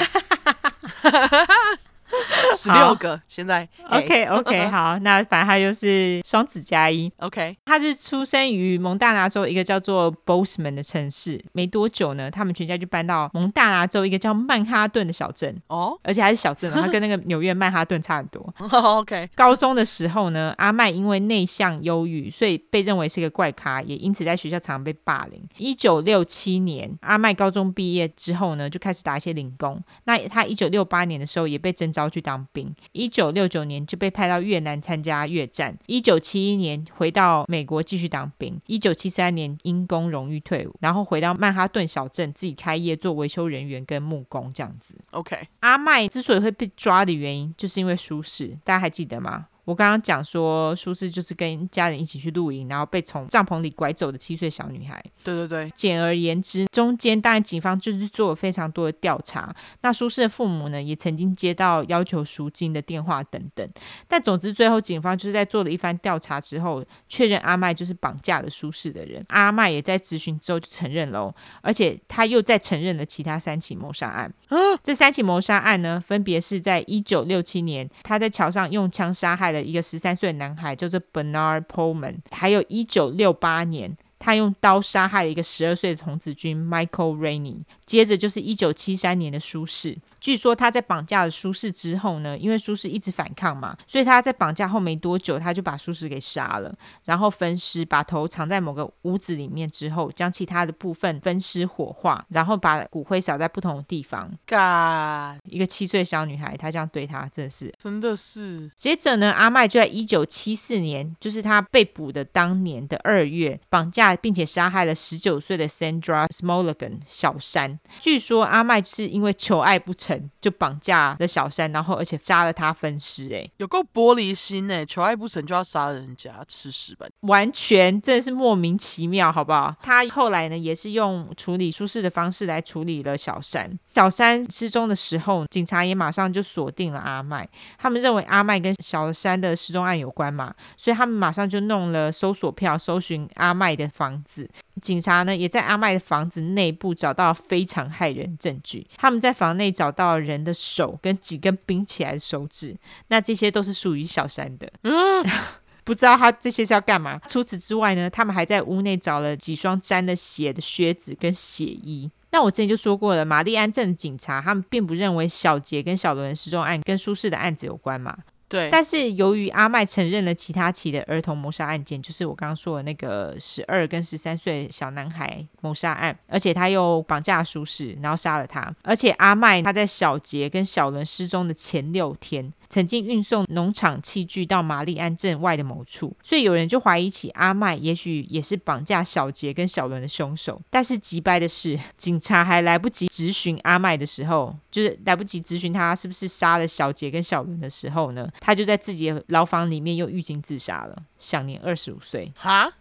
十六个，现在 OK OK 好，那反正他就是双子加一 OK。他是出生于蒙大拿州一个叫做 Bozeman 的城市，没多久呢，他们全家就搬到蒙大拿州一个叫曼哈顿的小镇哦，而且还是小镇，他跟那个纽约曼哈顿差很多。OK。高中的时候呢，阿麦因为内向忧郁，所以被认为是一个怪咖，也因此在学校常常被霸凌。一九六七年，阿麦高中毕业之后呢，就开始打一些零工。那他一九六八年的时候也被征召去当兵，一九六九年就被派到越南参加越战，一九七一年回到美国继续当兵，一九七三年因公荣誉退伍，然后回到曼哈顿小镇自己开业做维修人员跟木工这样子。OK，阿麦之所以会被抓的原因，就是因为舒适，大家还记得吗？我刚刚讲说，舒适就是跟家人一起去露营，然后被从帐篷里拐走的七岁小女孩。对对对。简而言之，中间当然警方就是做了非常多的调查。那舒适的父母呢，也曾经接到要求赎金的电话等等。但总之，最后警方就是在做了一番调查之后，确认阿麦就是绑架了舒适的人。阿麦也在咨询之后就承认了，而且他又再承认了其他三起谋杀案。啊、这三起谋杀案呢，分别是在一九六七年，他在桥上用枪杀害了。一个十三岁的男孩叫做 Bernard Pullman，还有一九六八年，他用刀杀害了一个十二岁的童子军 Michael Rainey。接着就是一九七三年的舒适，据说他在绑架了舒适之后呢，因为舒适一直反抗嘛，所以他在绑架后没多久，他就把舒适给杀了，然后分尸，把头藏在某个屋子里面之后，将其他的部分分尸火化，然后把骨灰撒在不同的地方。God，一个七岁小女孩，她这样对他，真的是，真的是。接着呢，阿麦就在一九七四年，就是他被捕的当年的二月，绑架并且杀害了十九岁的 Sandra smolligan 小山。据说阿麦是因为求爱不成就绑架了小山，然后而且杀了他分尸，哎，有够玻璃心哎！求爱不成就要杀人家，吃屎吧！完全真的是莫名其妙，好不好？他后来呢也是用处理舒适的方式来处理了小山。小山失踪的时候，警察也马上就锁定了阿麦，他们认为阿麦跟小山的失踪案有关嘛，所以他们马上就弄了搜索票，搜寻阿麦的房子。警察呢，也在阿麦的房子内部找到非常骇人证据。他们在房内找到人的手跟几根冰起来的手指，那这些都是属于小山的。嗯，不知道他这些是要干嘛。除此之外呢，他们还在屋内找了几双沾了血的靴子跟血衣。那我之前就说过了，玛丽安镇的警察他们并不认为小杰跟小伦失踪案跟舒适的案子有关嘛。对，但是由于阿麦承认了其他起的儿童谋杀案件，就是我刚刚说的那个十二跟十三岁小男孩谋杀案，而且他又绑架舒适，然后杀了他，而且阿麦他在小杰跟小伦失踪的前六天，曾经运送农场器具到玛丽安镇外的某处，所以有人就怀疑起阿麦也许也是绑架小杰跟小伦的凶手。但是急掰的是，警察还来不及质询阿麦的时候，就是来不及质询他是不是杀了小杰跟小伦的时候呢？他就在自己的牢房里面又狱警自杀了，享年二十五岁。哈。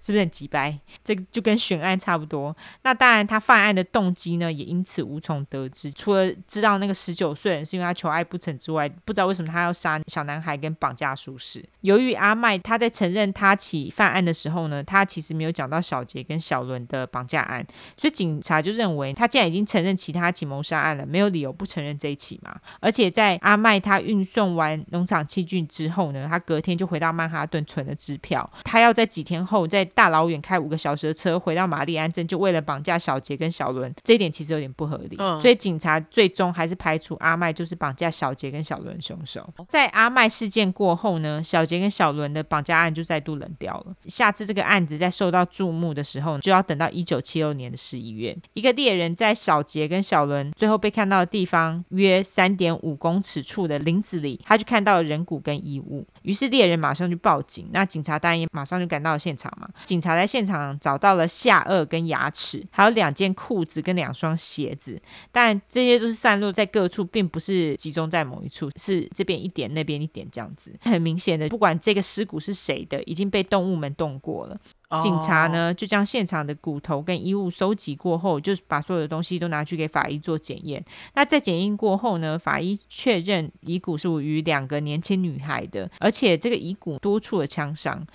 是不是很急掰？这就跟悬案差不多。那当然，他犯案的动机呢，也因此无从得知。除了知道那个十九岁人是因为他求爱不成之外，不知道为什么他要杀小男孩跟绑架舒适。由于阿麦他在承认他起犯案的时候呢，他其实没有讲到小杰跟小伦的绑架案，所以警察就认为他既然已经承认其他起谋杀案了，没有理由不承认这一起嘛。而且在阿麦他运送完农场器具之后呢，他隔天就回到曼哈顿存了支票，他要在几天后在大老远开五个小时的车回到玛丽安镇，就为了绑架小杰跟小伦，这一点其实有点不合理。嗯，所以警察最终还是排除阿麦就是绑架小杰跟小伦凶手。在阿麦事件过后呢，小杰跟小伦的绑架案就再度冷掉了。下次这个案子在受到注目的时候，就要等到一九七六年的十一月，一个猎人在小杰跟小伦最后被看到的地方约三点五公尺处的林子里，他就看到了人骨跟衣物，于是猎人马上就报警。那警察当然也马上就赶到了现场嘛。警察在现场找到了下颚跟牙齿，还有两件裤子跟两双鞋子，但这些都是散落在各处，并不是集中在某一处，是这边一点，那边一点这样子。很明显的，不管这个尸骨是谁的，已经被动物们动过了。警察呢，就将现场的骨头跟衣物收集过后，就把所有的东西都拿去给法医做检验。那在检验过后呢，法医确认遗骨是属于两个年轻女孩的，而且这个遗骨多处的枪伤。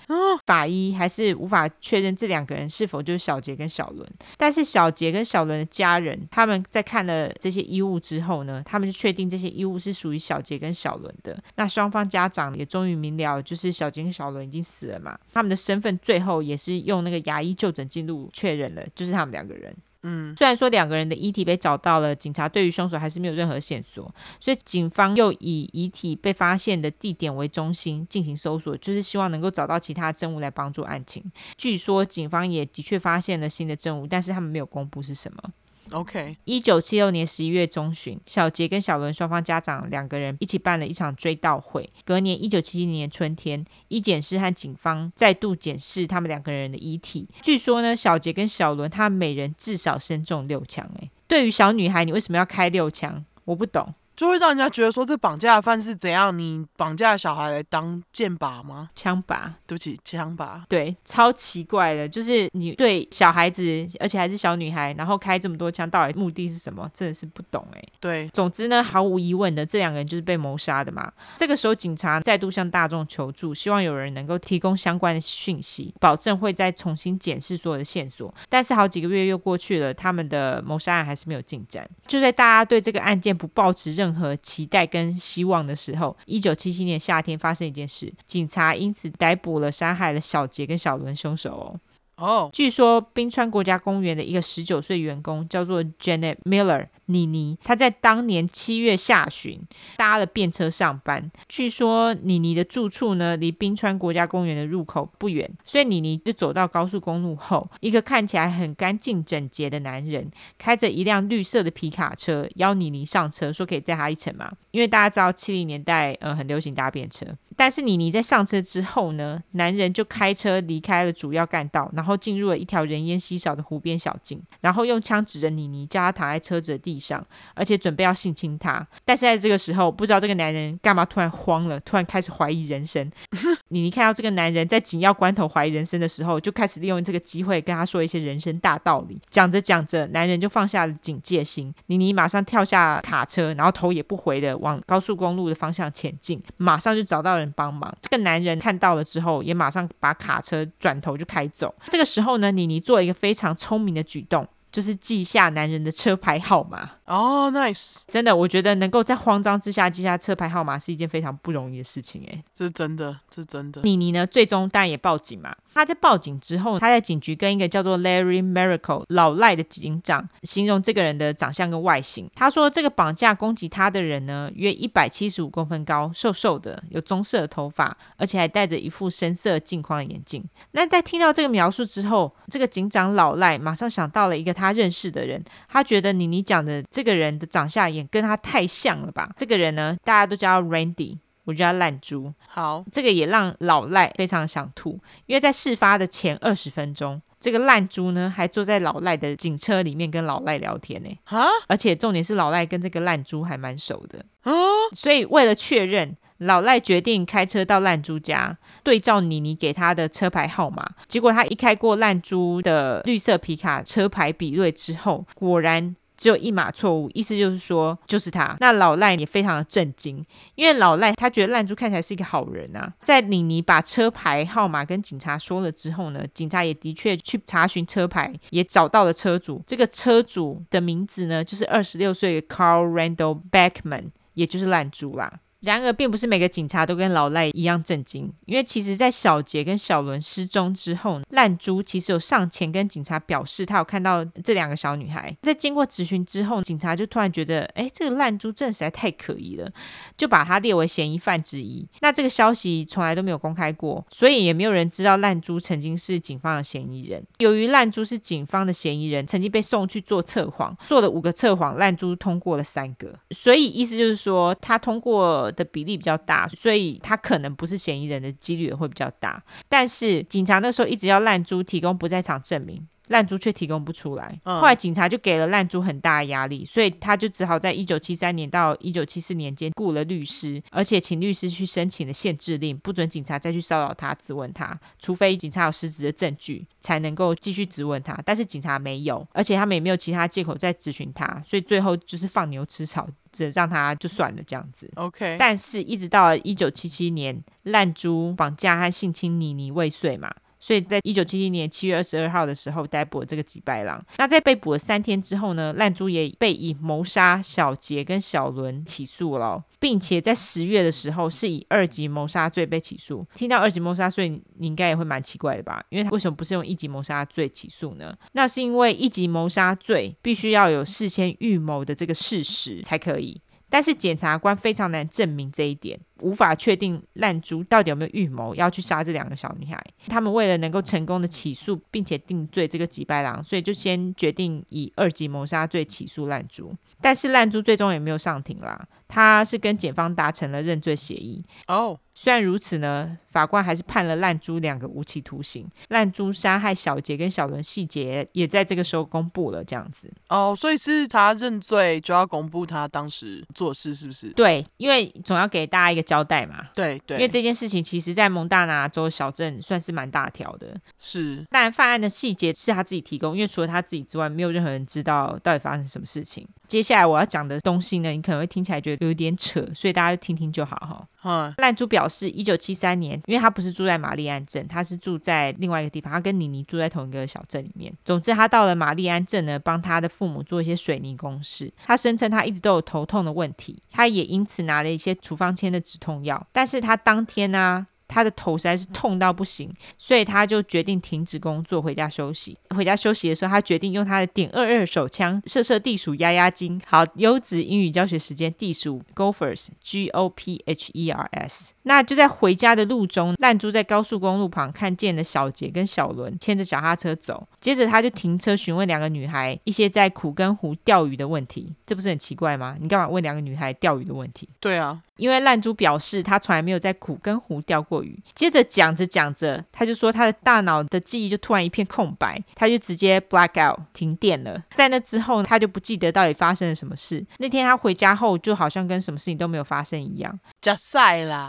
法医还是无法确认这两个人是否就是小杰跟小伦。但是小杰跟小伦的家人，他们在看了这些衣物之后呢，他们就确定这些衣物是属于小杰跟小伦的。那双方家长也终于明了，就是小杰跟小伦已经死了嘛，他们的身份最后也是用那个牙医就诊记录确认了，就是他们两个人。嗯，虽然说两个人的遗体被找到了，警察对于凶手还是没有任何线索，所以警方又以遗体被发现的地点为中心进行搜索，就是希望能够找到其他证物来帮助案情。据说警方也的确发现了新的证物，但是他们没有公布是什么。OK，一九七六年十一月中旬，小杰跟小伦双方家长两个人一起办了一场追悼会。隔年一九七七年春天，医检师和警方再度检视他们两个人的遗体。据说呢，小杰跟小伦他每人至少身中六枪。哎，对于小女孩，你为什么要开六枪？我不懂。就会让人家觉得说，这绑架犯是怎样？你绑架小孩来当箭靶吗？枪靶，对不起，枪靶。对，超奇怪的，就是你对小孩子，而且还是小女孩，然后开这么多枪，到底目的是什么？真的是不懂哎。对，总之呢，毫无疑问的，这两个人就是被谋杀的嘛。这个时候，警察再度向大众求助，希望有人能够提供相关的讯息，保证会再重新检视所有的线索。但是好几个月又过去了，他们的谋杀案还是没有进展。就在大家对这个案件不抱持任任何期待跟希望的时候，一九七七年夏天发生一件事，警察因此逮捕了杀害了小杰跟小伦凶手哦。哦，据说冰川国家公园的一个十九岁员工叫做 Janet Miller。妮妮，她在当年七月下旬搭了便车上班。据说妮妮的住处呢，离冰川国家公园的入口不远，所以妮妮就走到高速公路后，一个看起来很干净整洁的男人开着一辆绿色的皮卡车，邀妮妮上车，说可以载她一程嘛。因为大家知道七零年代呃很流行搭便车，但是妮妮在上车之后呢，男人就开车离开了主要干道，然后进入了一条人烟稀少的湖边小径，然后用枪指着妮妮，叫她躺在车子的地上，而且准备要性侵她，但是在这个时候，不知道这个男人干嘛突然慌了，突然开始怀疑人生。妮妮看到这个男人在紧要关头怀疑人生的时候，就开始利用这个机会跟他说一些人生大道理。讲着讲着，男人就放下了警戒心，妮妮马上跳下卡车，然后头也不回的往高速公路的方向前进，马上就找到人帮忙。这个男人看到了之后，也马上把卡车转头就开走。这个时候呢，妮妮做了一个非常聪明的举动。就是记下男人的车牌号码哦、oh，nice！真的，我觉得能够在慌张之下记下车牌号码是一件非常不容易的事情，哎，这是真的，这是真的。妮妮呢，最终当然也报警嘛。她在报警之后，她在警局跟一个叫做 Larry Miracle 老赖的警长形容这个人的长相跟外形。他说，这个绑架攻击他的人呢，约一百七十五公分高，瘦瘦的，有棕色的头发，而且还戴着一副深色镜框的眼镜。那在听到这个描述之后，这个警长老赖马上想到了一个他认识的人，他觉得妮妮讲的这个人的长相也跟他太像了吧？这个人呢，大家都叫 Randy。我叫他烂猪，好，这个也让老赖非常想吐，因为在事发的前二十分钟，这个烂猪呢还坐在老赖的警车里面跟老赖聊天呢，哈，而且重点是老赖跟这个烂猪还蛮熟的，啊，所以为了确认，老赖决定开车到烂猪家，对照妮妮给他的车牌号码，结果他一开过烂猪的绿色皮卡车牌比对之后，果然。只有一码错误，意思就是说就是他。那老赖也非常的震惊，因为老赖他觉得烂猪看起来是一个好人啊。在妮妮把车牌号码跟警察说了之后呢，警察也的确去查询车牌，也找到了车主。这个车主的名字呢，就是二十六岁的 Carl Randall Beckman，也就是烂猪啦。然而，并不是每个警察都跟老赖一样震惊，因为其实，在小杰跟小伦失踪之后，烂猪其实有上前跟警察表示，他有看到这两个小女孩。在经过质询之后，警察就突然觉得，哎，这个烂猪真的实在太可疑了，就把他列为嫌疑犯之一。那这个消息从来都没有公开过，所以也没有人知道烂猪曾经是警方的嫌疑人。由于烂猪是警方的嫌疑人，曾经被送去做测谎，做了五个测谎，烂猪通过了三个，所以意思就是说，他通过 的比例比较大，所以他可能不是嫌疑人的几率也会比较大。但是警察那时候一直要烂猪提供不在场证明，烂猪却提供不出来。嗯、后来警察就给了烂猪很大的压力，所以他就只好在一九七三年到一九七四年间雇了律师，而且请律师去申请了限制令，不准警察再去骚扰他、质问他，除非警察有实质的证据，才能够继续质问他。但是警察没有，而且他们也没有其他借口再质询他，所以最后就是放牛吃草，只让他就算了这样子。OK，但是一直到了一九七七年，烂猪绑架和性侵妮妮未遂嘛。所以在一九七七年七月二十二号的时候逮捕了这个吉拜郎。那在被捕了三天之后呢，烂猪也被以谋杀小杰跟小伦起诉了，并且在十月的时候是以二级谋杀罪被起诉。听到二级谋杀罪，你应该也会蛮奇怪的吧？因为他为什么不是用一级谋杀罪起诉呢？那是因为一级谋杀罪必须要有事先预谋的这个事实才可以，但是检察官非常难证明这一点。无法确定烂猪到底有没有预谋要去杀这两个小女孩。他们为了能够成功的起诉并且定罪这个吉拜郎，所以就先决定以二级谋杀罪起诉烂猪。但是烂猪最终也没有上庭啦，他是跟检方达成了认罪协议。哦，oh. 虽然如此呢，法官还是判了烂猪两个无期徒刑。烂猪杀害小杰跟小伦细节也在这个时候公布了，这样子。哦，oh, 所以是他认罪就要公布他当时做事，是不是？对，因为总要给大家一个交代嘛，对对，因为这件事情其实，在蒙大拿州小镇算是蛮大条的。是，但犯案的细节是他自己提供，因为除了他自己之外，没有任何人知道到底发生什么事情。接下来我要讲的东西呢，你可能会听起来觉得有点扯，所以大家就听听就好哈。嗯，烂珠表示，一九七三年，因为他不是住在玛丽安镇，他是住在另外一个地方，他跟妮妮住在同一个小镇里面。总之，他到了玛丽安镇呢，帮他的父母做一些水泥工事。他声称他一直都有头痛的问题，他也因此拿了一些处方签的止痛药。但是他当天呢、啊，他的头实在是痛到不行，所以他就决定停止工作，回家休息。回家休息的时候，他决定用他的点二二手枪射射地鼠压压惊。好，优质英语教学时间，地鼠 Gophers，G O P H E R S。那就在回家的路中，烂猪在高速公路旁看见了小杰跟小伦牵着脚踏车走。接着他就停车询问两个女孩一些在苦根湖钓鱼的问题。这不是很奇怪吗？你干嘛问两个女孩钓鱼的问题？对啊，因为烂猪表示他从来没有在苦根湖钓过鱼。接着讲着讲着，他就说他的大脑的记忆就突然一片空白，他就直接 black out 停电了。在那之后，他就不记得到底发生了什么事。那天他回家后，就好像跟什么事情都没有发生一样。假赛啦，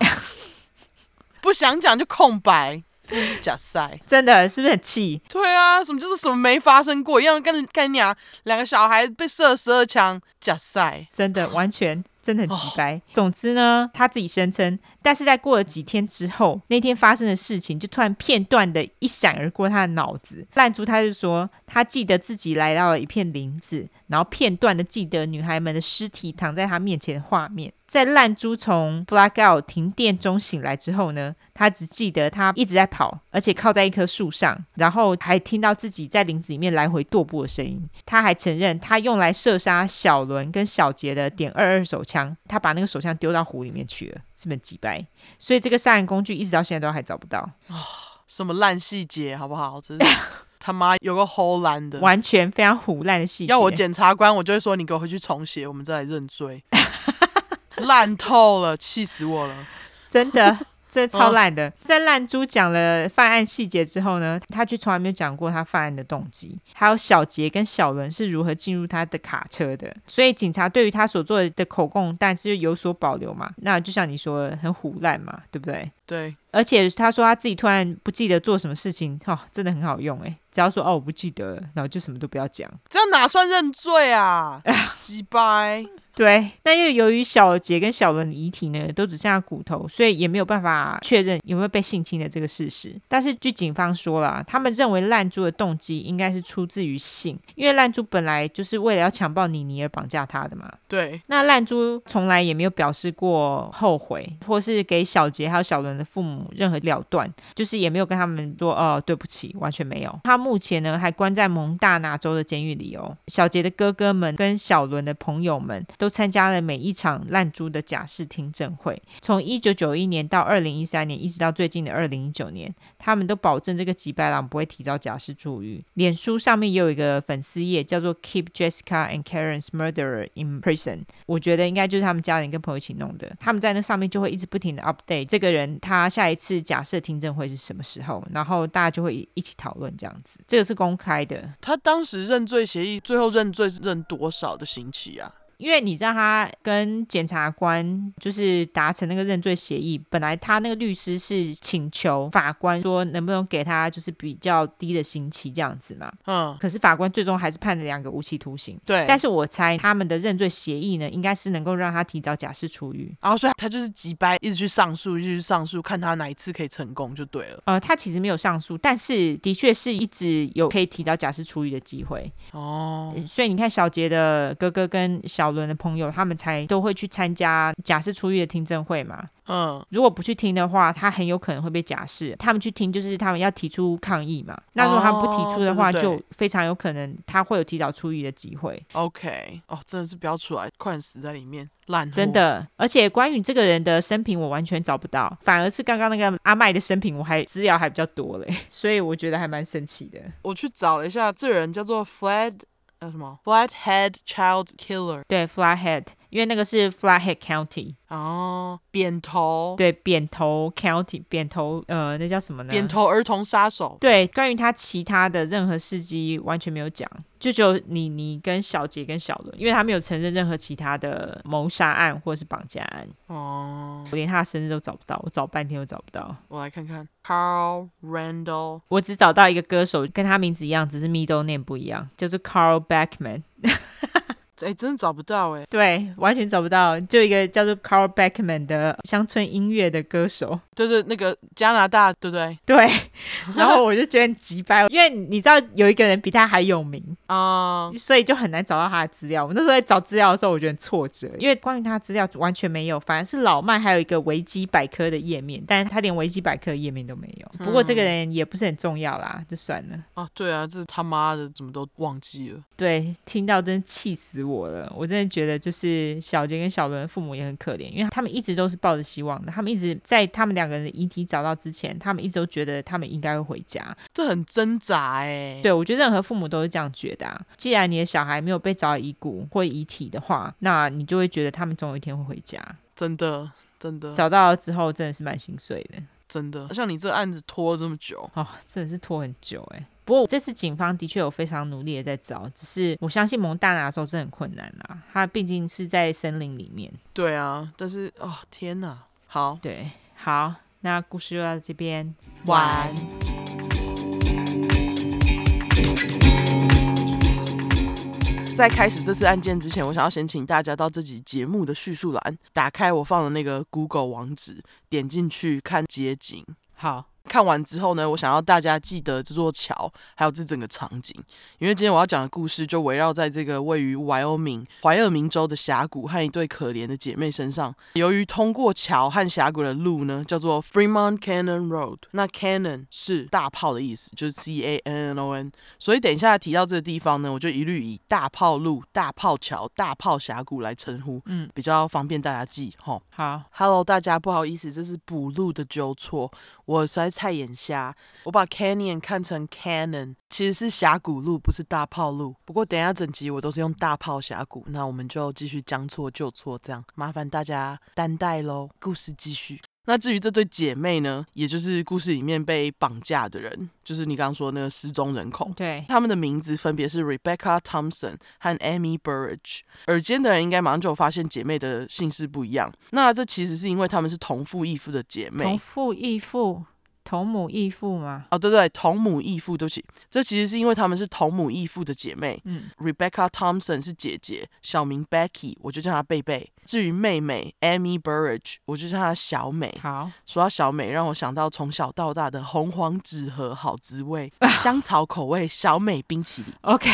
不想讲就空白，真是假赛，真的是不是很气？对啊，什么就是什么没发生过一样，跟跟你讲两个小孩被射十二枪，假赛，真的完全。真的很直白。总之呢，他自己声称，但是在过了几天之后，那天发生的事情就突然片段的一闪而过他的脑子。烂猪他就说，他记得自己来到了一片林子，然后片段的记得女孩们的尸体躺在他面前的画面。在烂猪从 blackout 停电中醒来之后呢，他只记得他一直在跑，而且靠在一棵树上，然后还听到自己在林子里面来回踱步的声音。他还承认，他用来射杀小伦跟小杰的点二二手枪，他把那个手枪丢到湖里面去了，是不是几掰？所以这个杀人工具一直到现在都还找不到啊、哦！什么烂细节，好不好？真是他妈有个唬烂的，完全非常唬烂的细节。要我检察官，我就会说你给我回去重写，我们再来认罪。烂透了，气死我了！真的，这超烂的。在烂猪讲了犯案细节之后呢，他却从来没有讲过他犯案的动机，还有小杰跟小伦是如何进入他的卡车的。所以警察对于他所做的口供，但是有所保留嘛。那就像你说的，很唬烂嘛，对不对？对。而且他说他自己突然不记得做什么事情，哦，真的很好用哎。只要说哦，我不记得，然后就什么都不要讲，这样哪算认罪啊？鸡掰。对，那因为由于小杰跟小伦的遗体呢都只剩下骨头，所以也没有办法确认有没有被性侵的这个事实。但是据警方说了，他们认为烂猪的动机应该是出自于性，因为烂猪本来就是为了要强暴妮妮而绑架她的嘛。对，那烂猪从来也没有表示过后悔，或是给小杰还有小伦的父母任何了断，就是也没有跟他们说哦对不起，完全没有。他目前呢还关在蒙大拿州的监狱里哦。小杰的哥哥们跟小伦的朋友们都。都参加了每一场烂猪的假释听证会。从一九九一年到二零一三年，一直到最近的二零一九年，他们都保证这个吉白朗不会提早假释出狱。脸书上面也有一个粉丝页，叫做 Keep Jessica and Karen's Murderer in Prison。我觉得应该就是他们家人跟朋友一起弄的。他们在那上面就会一直不停的 update 这个人他下一次假设听证会是什么时候，然后大家就会一起讨论这样子。这个是公开的。他当时认罪协议最后认罪是认多少的刑期啊？因为你知道他跟检察官就是达成那个认罪协议，本来他那个律师是请求法官说能不能给他就是比较低的刑期这样子嘛，嗯，可是法官最终还是判了两个无期徒刑。对，但是我猜他们的认罪协议呢，应该是能够让他提早假释出狱。然后所以他就是急掰，一直去上诉，一直去上诉，看他哪一次可以成功就对了。呃，他其实没有上诉，但是的确是一直有可以提早假释出狱的机会。哦，所以你看小杰的哥哥跟小。小伦的朋友，他们才都会去参加假释出狱的听证会嘛。嗯，如果不去听的话，他很有可能会被假释。他们去听，就是他们要提出抗议嘛。那如果他们不提出的话，哦、对对对，就非常有可能他会有提早出狱的机会。OK，哦，真的是不要出来，快点死在里面，烂。真的，而且关于这个人的生平，我完全找不到，反而是刚刚那个阿麦的生平，我还资料还比较多嘞，所以我觉得还蛮神奇的。我去找了一下，这个人叫做 Flat。叫什么？Flathead Child Killer。对，Flathead。 因为那个是 Flathead County 哦，扁头对，扁头 County 扁头呃，那叫什么呢？扁头儿童杀手。对，关于他其他的任何事迹完全没有讲，就只有你你跟小杰跟小伦，因为他没有承认任何其他的谋杀案或者是绑架案。哦，我连他的生日都找不到，我找半天都找不到。我来看看，Carl Randall，我只找到一个歌手，跟他名字一样，只是 middle name 不一样，叫做 Carl Beckman。哎，真的找不到哎，对，完全找不到，就一个叫做 Carl Beckman 的乡村音乐的歌手，就是那个加拿大，对不对？对，然后我就觉得很急掰，因为你知道有一个人比他还有名啊，uh, 所以就很难找到他的资料。我那时候在找资料的时候，我觉得很挫折，因为关于他的资料完全没有，反而是老麦还有一个维基百科的页面，但是他连维基百科的页面都没有。不过这个人也不是很重要啦，就算了。啊，对啊，这是他妈的，怎么都忘记了？对，听到真气死我。了，我真的觉得就是小杰跟小伦的父母也很可怜，因为他们一直都是抱着希望的，他们一直在他们两个人的遗体找到之前，他们一直都觉得他们应该会回家，这很挣扎哎。对，我觉得任何父母都是这样觉得啊。既然你的小孩没有被找到遗骨或遗体的话，那你就会觉得他们总有一天会回家。真的，真的找到了之后，真的是蛮心碎的。真的，像你这案子拖了这么久，哦，真的是拖很久哎。不过这次警方的确有非常努力的在找，只是我相信蒙大拿州真的很困难啊，它毕竟是在森林里面。对啊，但是哦天哪，好，对，好，那故事就到这边，完。在开始这次案件之前，我想要先请大家到这集节目的叙述栏，打开我放的那个 Google 网址，点进去看街景。好。看完之后呢，我想要大家记得这座桥，还有这整个场景，因为今天我要讲的故事就围绕在这个位于 Wyoming 怀俄明州的峡谷和一对可怜的姐妹身上。由于通过桥和峡谷的路呢，叫做 Fremont Cannon Road，那 Cannon 是大炮的意思，就是 C A N N O N，所以等一下提到这个地方呢，我就一律以大炮路、大炮桥、大炮峡谷来称呼，嗯，比较方便大家记。吼，好，Hello，大家不好意思，这是补录的纠错，我实在。太眼瞎，我把 canyon 看成 cannon，其实是峡谷路，不是大炮路。不过等一下整集我都是用大炮峡谷，那我们就继续将错就错，这样麻烦大家担待喽。故事继续。那至于这对姐妹呢，也就是故事里面被绑架的人，就是你刚刚说的那个失踪人口。对，他们的名字分别是 Rebecca Thompson 和 Amy Burridge。耳尖的人应该马上就有发现姐妹的姓氏不一样。那这其实是因为他们是同父异父的姐妹。同父异父。同母异父吗？哦，对对，同母异父，对不起，这其实是因为他们是同母异父的姐妹。嗯，Rebecca Thompson 是姐姐，小名 Becky，我就叫她贝贝。至于妹妹 Amy Burrage，我就叫她小美。好，说到小美，让我想到从小到大的红黄纸盒好滋味，香草口味小美冰淇淋。OK。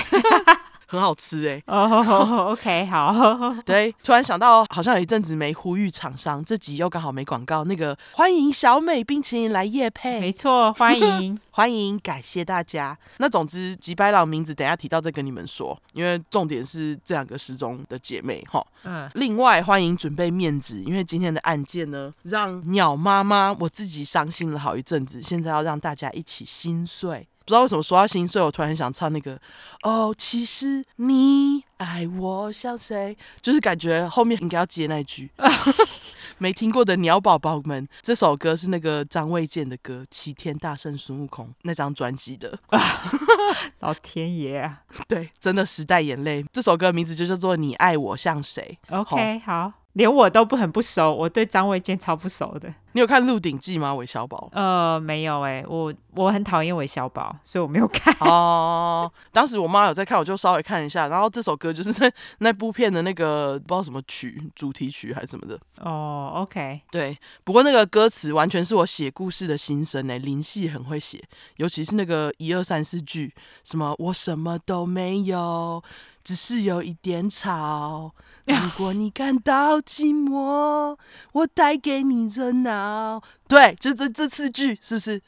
很好吃哎、欸。哦、oh,，OK，好。对，突然想到，好像有一阵子没呼吁厂商，这集又刚好没广告。那个欢迎小美冰淇淋来夜配，没错，欢迎 欢迎，感谢大家。那总之，吉白老名字等一下提到再跟你们说，因为重点是这两个失踪的姐妹哈。嗯。另外，欢迎准备面子，因为今天的案件呢，让鸟妈妈我自己伤心了好一阵子，现在要让大家一起心碎。不知道为什么说到心碎，我突然很想唱那个哦，其实你爱我像谁，就是感觉后面应该要接那句。没听过的鸟宝宝们，这首歌是那个张卫健的歌，《齐天大圣孙悟空》那张专辑的。老天爷啊！对，真的时代眼泪。这首歌名字就叫做《你爱我像谁》。OK，好。连我都不很不熟，我对张卫健超不熟的。你有看《鹿鼎记》吗？韦小宝？呃，没有哎、欸，我我很讨厌韦小宝，所以我没有看。哦，当时我妈有在看，我就稍微看一下。然后这首歌就是在那部片的那个不知道什么曲，主题曲还是什么的。哦，OK，对。不过那个歌词完全是我写故事的心声哎，林夕很会写，尤其是那个一二三四句，什么我什么都没有。只是有一点吵。如果你感到寂寞，我带给你热闹。对，就这这四句，是不是？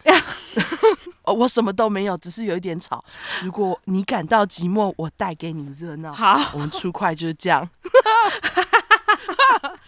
哦，我什么都没有，只是有一点吵。如果你感到寂寞，我带给你热闹。好，我们出快就是这样。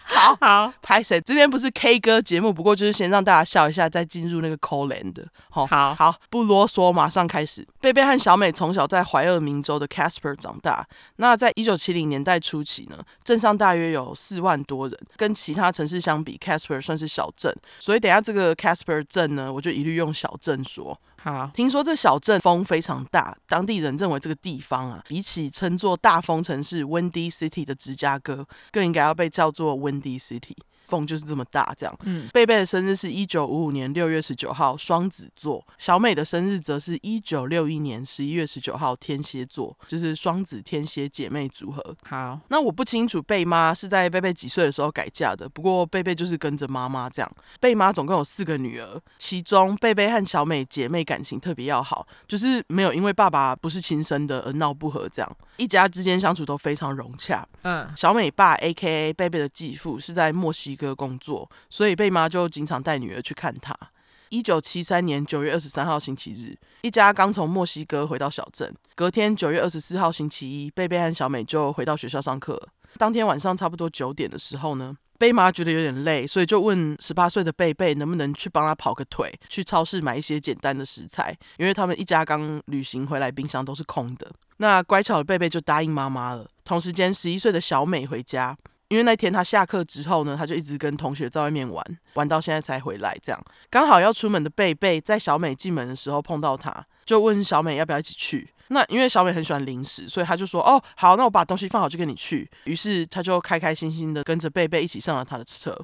好好，拍谁？这边不是 K 歌节目，不过就是先让大家笑一下，再进入那个 in 的。好，好，好，不啰嗦，马上开始。贝贝和小美从小在怀俄明州的 Casper 长大。那在一九七零年代初期呢，镇上大约有四万多人，跟其他城市相比，Casper 算是小镇。所以等下这个 Casper 镇呢，我就一律用小镇说。好，听说这小镇风非常大，当地人认为这个地方啊，比起称作大风城市 Windy City 的芝加哥，更应该要被叫做 Windy City。风就是这么大，这样。嗯，贝贝的生日是一九五五年六月十九号，双子座；小美的生日则是一九六一年十一月十九号，天蝎座，就是双子天蝎姐妹组合。好，那我不清楚贝妈是在贝贝几岁的时候改嫁的，不过贝贝就是跟着妈妈这样。贝妈总共有四个女儿，其中贝贝和小美姐妹感情特别要好，就是没有因为爸爸不是亲生的而闹不和，这样一家之间相处都非常融洽。嗯，小美爸 A.K.A. 贝贝的继父是在墨西哥工作，所以贝妈就经常带女儿去看他。一九七三年九月二十三号星期日，一家刚从墨西哥回到小镇。隔天九月二十四号星期一，贝贝和小美就回到学校上课。当天晚上差不多九点的时候呢，贝妈觉得有点累，所以就问十八岁的贝贝能不能去帮她跑个腿，去超市买一些简单的食材，因为他们一家刚旅行回来，冰箱都是空的。那乖巧的贝贝就答应妈妈了。同时间，十一岁的小美回家。因为那天他下课之后呢，他就一直跟同学在外面玩，玩到现在才回来。这样刚好要出门的贝贝在小美进门的时候碰到他，就问小美要不要一起去。那因为小美很喜欢零食，所以他就说：“哦，好，那我把东西放好就跟你去。”于是他就开开心心的跟着贝贝一起上了他的车。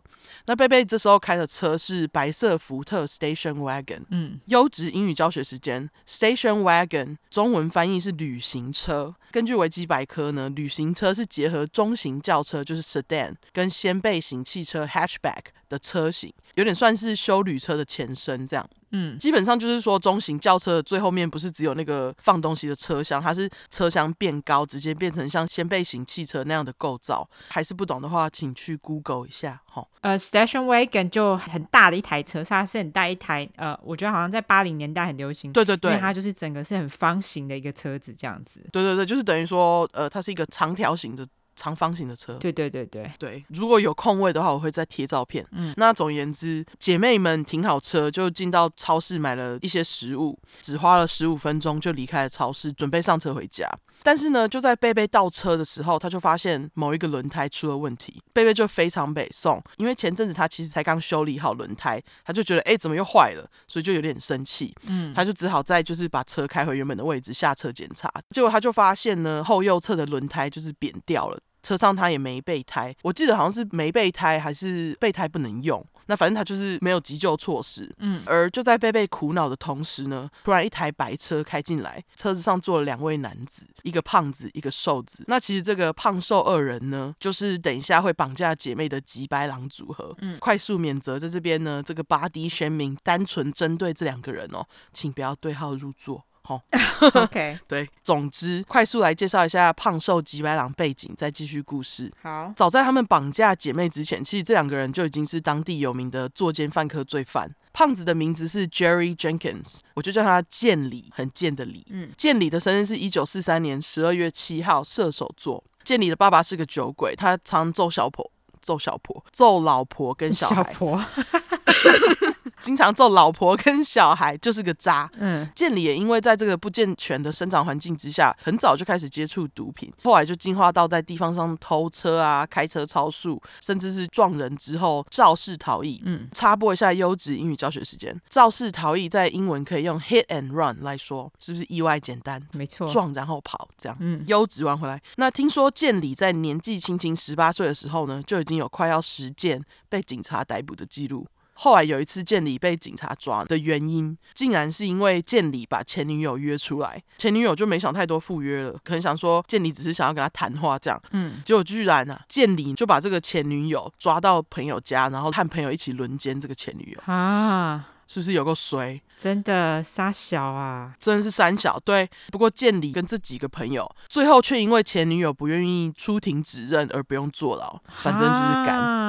那贝贝这时候开的车是白色福特 Station Wagon。嗯，优质英语教学时间，Station Wagon 中文翻译是旅行车。根据维基百科呢，旅行车是结合中型轿车就是 Sedan 跟掀背型汽车 Hatchback 的车型，有点算是修旅车的前身这样。嗯，基本上就是说，中型轿车的最后面不是只有那个放东西的车厢，它是车厢变高，直接变成像掀背型汽车那样的构造。还是不懂的话，请去 Google 一下。哦，呃，Station Wagon 就很大的一台车，它是很大一台。呃，我觉得好像在八零年代很流行。对对对，因为它就是整个是很方形的一个车子这样子。对对对，就是等于说，呃，它是一个长条形的。长方形的车，对对对对对。如果有空位的话，我会再贴照片。嗯，那总而言之，姐妹们停好车，就进到超市买了一些食物，只花了十五分钟就离开了超市，准备上车回家。但是呢，就在贝贝倒车的时候，他就发现某一个轮胎出了问题。贝贝就非常北宋，因为前阵子他其实才刚修理好轮胎，他就觉得哎，怎么又坏了？所以就有点生气。嗯，他就只好再就是把车开回原本的位置，下车检查。结果他就发现呢，后右侧的轮胎就是扁掉了。车上他也没备胎，我记得好像是没备胎还是备胎不能用，那反正他就是没有急救措施。嗯，而就在贝贝苦恼的同时呢，突然一台白车开进来，车子上坐了两位男子，一个胖子，一个瘦子。那其实这个胖瘦二人呢，就是等一下会绑架姐妹的吉白狼组合。嗯，快速免责，在这边呢，这个 body shaming 单纯针对这两个人哦，请不要对号入座。齁。OK，对，总之快速来介绍一下胖瘦吉白狼背景，再继续故事。好，早在他们绑架姐妹之前，其实这两个人就已经是当地有名的作奸犯科罪犯。胖子的名字是 Jerry Jenkins，我就叫他健里，很贱的里。嗯，健里的生日是一九四三年十二月七号，射手座。健里的爸爸是个酒鬼，他常揍小婆、揍小婆、揍老婆跟小孩。小婆 经常揍老婆跟小孩，就是个渣。嗯，建里也因为在这个不健全的生长环境之下，很早就开始接触毒品，后来就进化到在地方上偷车啊、开车超速，甚至是撞人之后肇事逃逸。嗯，插播一下优质英语教学时间，肇事逃逸在英文可以用 hit and run 来说，是不是意外简单？没错，撞然后跑这样。嗯，优质完回来。那听说建里在年纪轻轻十八岁的时候呢，就已经有快要十件被警察逮捕的记录。后来有一次，建里被警察抓的原因，竟然是因为建里把前女友约出来，前女友就没想太多赴约了，可能想说建里只是想要跟他谈话这样，嗯，结果居然啊，建里就把这个前女友抓到朋友家，然后和朋友一起轮奸这个前女友啊。是不是有个衰？真的杀小啊！真的是三小。对，不过建里跟这几个朋友最后却因为前女友不愿意出庭指认而不用坐牢，反正就是干啊！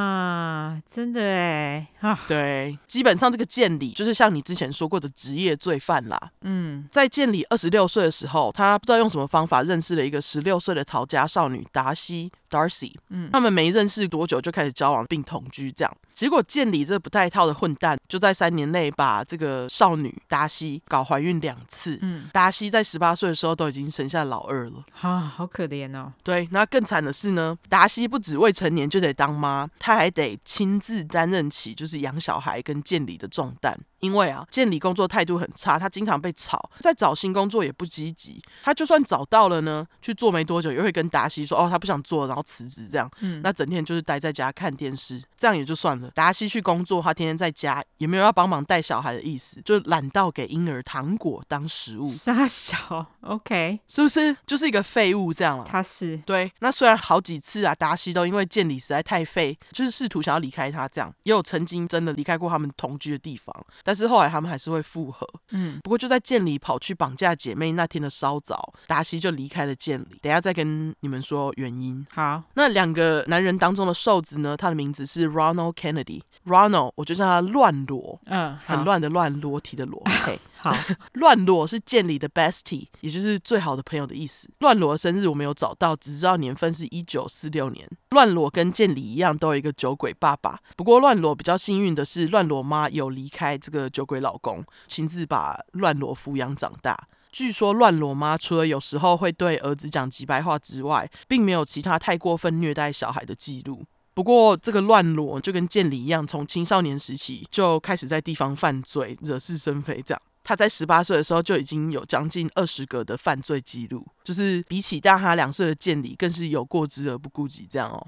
真的哎啊！对，基本上这个建里就是像你之前说过的职业罪犯啦。嗯，在建里二十六岁的时候，他不知道用什么方法认识了一个十六岁的逃家少女达西 （Darcy）。嗯，他们没认识多久就开始交往并同居，这样。结果建里这不带套的混蛋，就在三年内把这个少女达西搞怀孕两次。嗯，达西在十八岁的时候都已经生下老二了。啊，好可怜哦。对，那更惨的是呢，达西不止未成年就得当妈，她还得亲自担任起就是养小孩跟建里的重担。因为啊，建里工作态度很差，他经常被炒，在找新工作也不积极。他就算找到了呢，去做没多久，又会跟达西说：“哦，他不想做，然后辞职。”这样，嗯，那整天就是待在家看电视，这样也就算了。达西去工作，他天天在家，也没有要帮忙带小孩的意思，就懒到给婴儿糖果当食物。杀小，OK，是不是就是一个废物这样啊？他是对。那虽然好几次啊，达西都因为健里实在太废，就是试图想要离开他，这样也有曾经真的离开过他们同居的地方，但是后来他们还是会复合。嗯，不过就在建里跑去绑架姐妹那天的稍早，达西就离开了建里。等下再跟你们说原因。好，那两个男人当中的瘦子呢，他的名字是 Ronald Kennedy。Ronald，我就叫他乱裸，嗯，很乱的乱，裸体的裸。OK，好，乱裸是建里的 bestie，也就是最好的朋友的意思。乱裸的生日我没有找到，只知道年份是一九四六年。乱裸跟建里一样，都有一个酒鬼爸爸。不过乱裸比较幸运的是，乱裸妈有离开这个个酒鬼老公，亲自把乱罗抚养长大。据说乱罗妈除了有时候会对儿子讲机掰话之外，并没有其他太过分虐待小孩的记录。不过，这个乱罗就跟建里一样，从青少年时期就开始在地方犯罪，惹是生非。这样，他在十八岁的时候就已经有将近二十个的犯罪记录，就是比起大他两岁的建里，更是有过之而不顾及。这样哦，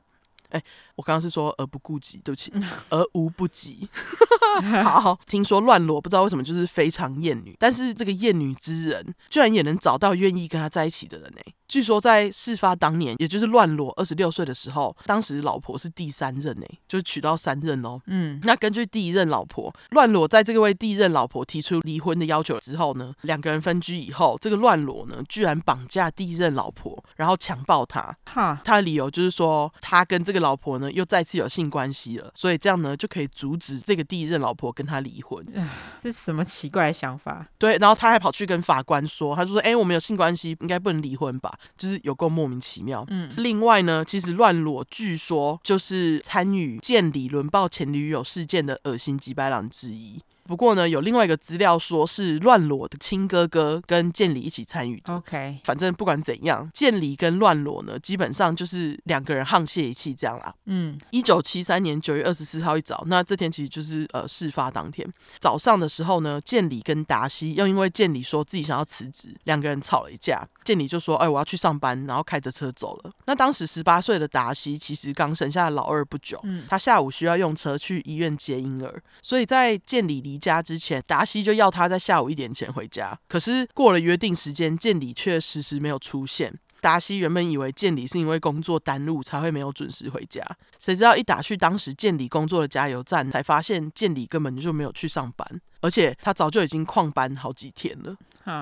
哎，我刚刚是说而不顾及，对不起，而无不及。好，听说乱罗不知道为什么就是非常厌女，但是这个厌女之人，居然也能找到愿意跟他在一起的人呢。据说在事发当年，也就是乱裸二十六岁的时候，当时老婆是第三任呢，就是娶到三任哦。嗯，那根据第一任老婆乱裸在这个位第一任老婆提出离婚的要求之后呢，两个人分居以后，这个乱裸呢居然绑架第一任老婆，然后强暴她。哈，他的理由就是说他跟这个老婆呢又再次有性关系了，所以这样呢就可以阻止这个第一任老婆跟他离婚。这是什么奇怪的想法？对，然后他还跑去跟法官说，他就说：“哎，我们有性关系，应该不能离婚吧？”就是有够莫名其妙。嗯，另外呢，其实乱裸据说就是参与见李轮爆前女友事件的恶心几百郎之一。不过呢，有另外一个资料说是乱裸的亲哥哥跟建里一起参与的。OK，反正不管怎样，建里跟乱裸呢，基本上就是两个人沆瀣一气这样啦。嗯，一九七三年九月二十四号一早，那这天其实就是呃事发当天早上的时候呢，建里跟达西又因为建里说自己想要辞职，两个人吵了一架。建里就说：“哎，我要去上班。”然后开着车走了。那当时十八岁的达西其实刚生下老二不久，嗯，他下午需要用车去医院接婴儿，所以在建里离离家之前，达西就要他在下午一点前回家。可是过了约定时间，健里却迟迟没有出现。达西原本以为建里是因为工作耽误才会没有准时回家，谁知道一打去当时建里工作的加油站，才发现建里根本就没有去上班，而且他早就已经旷班好几天了。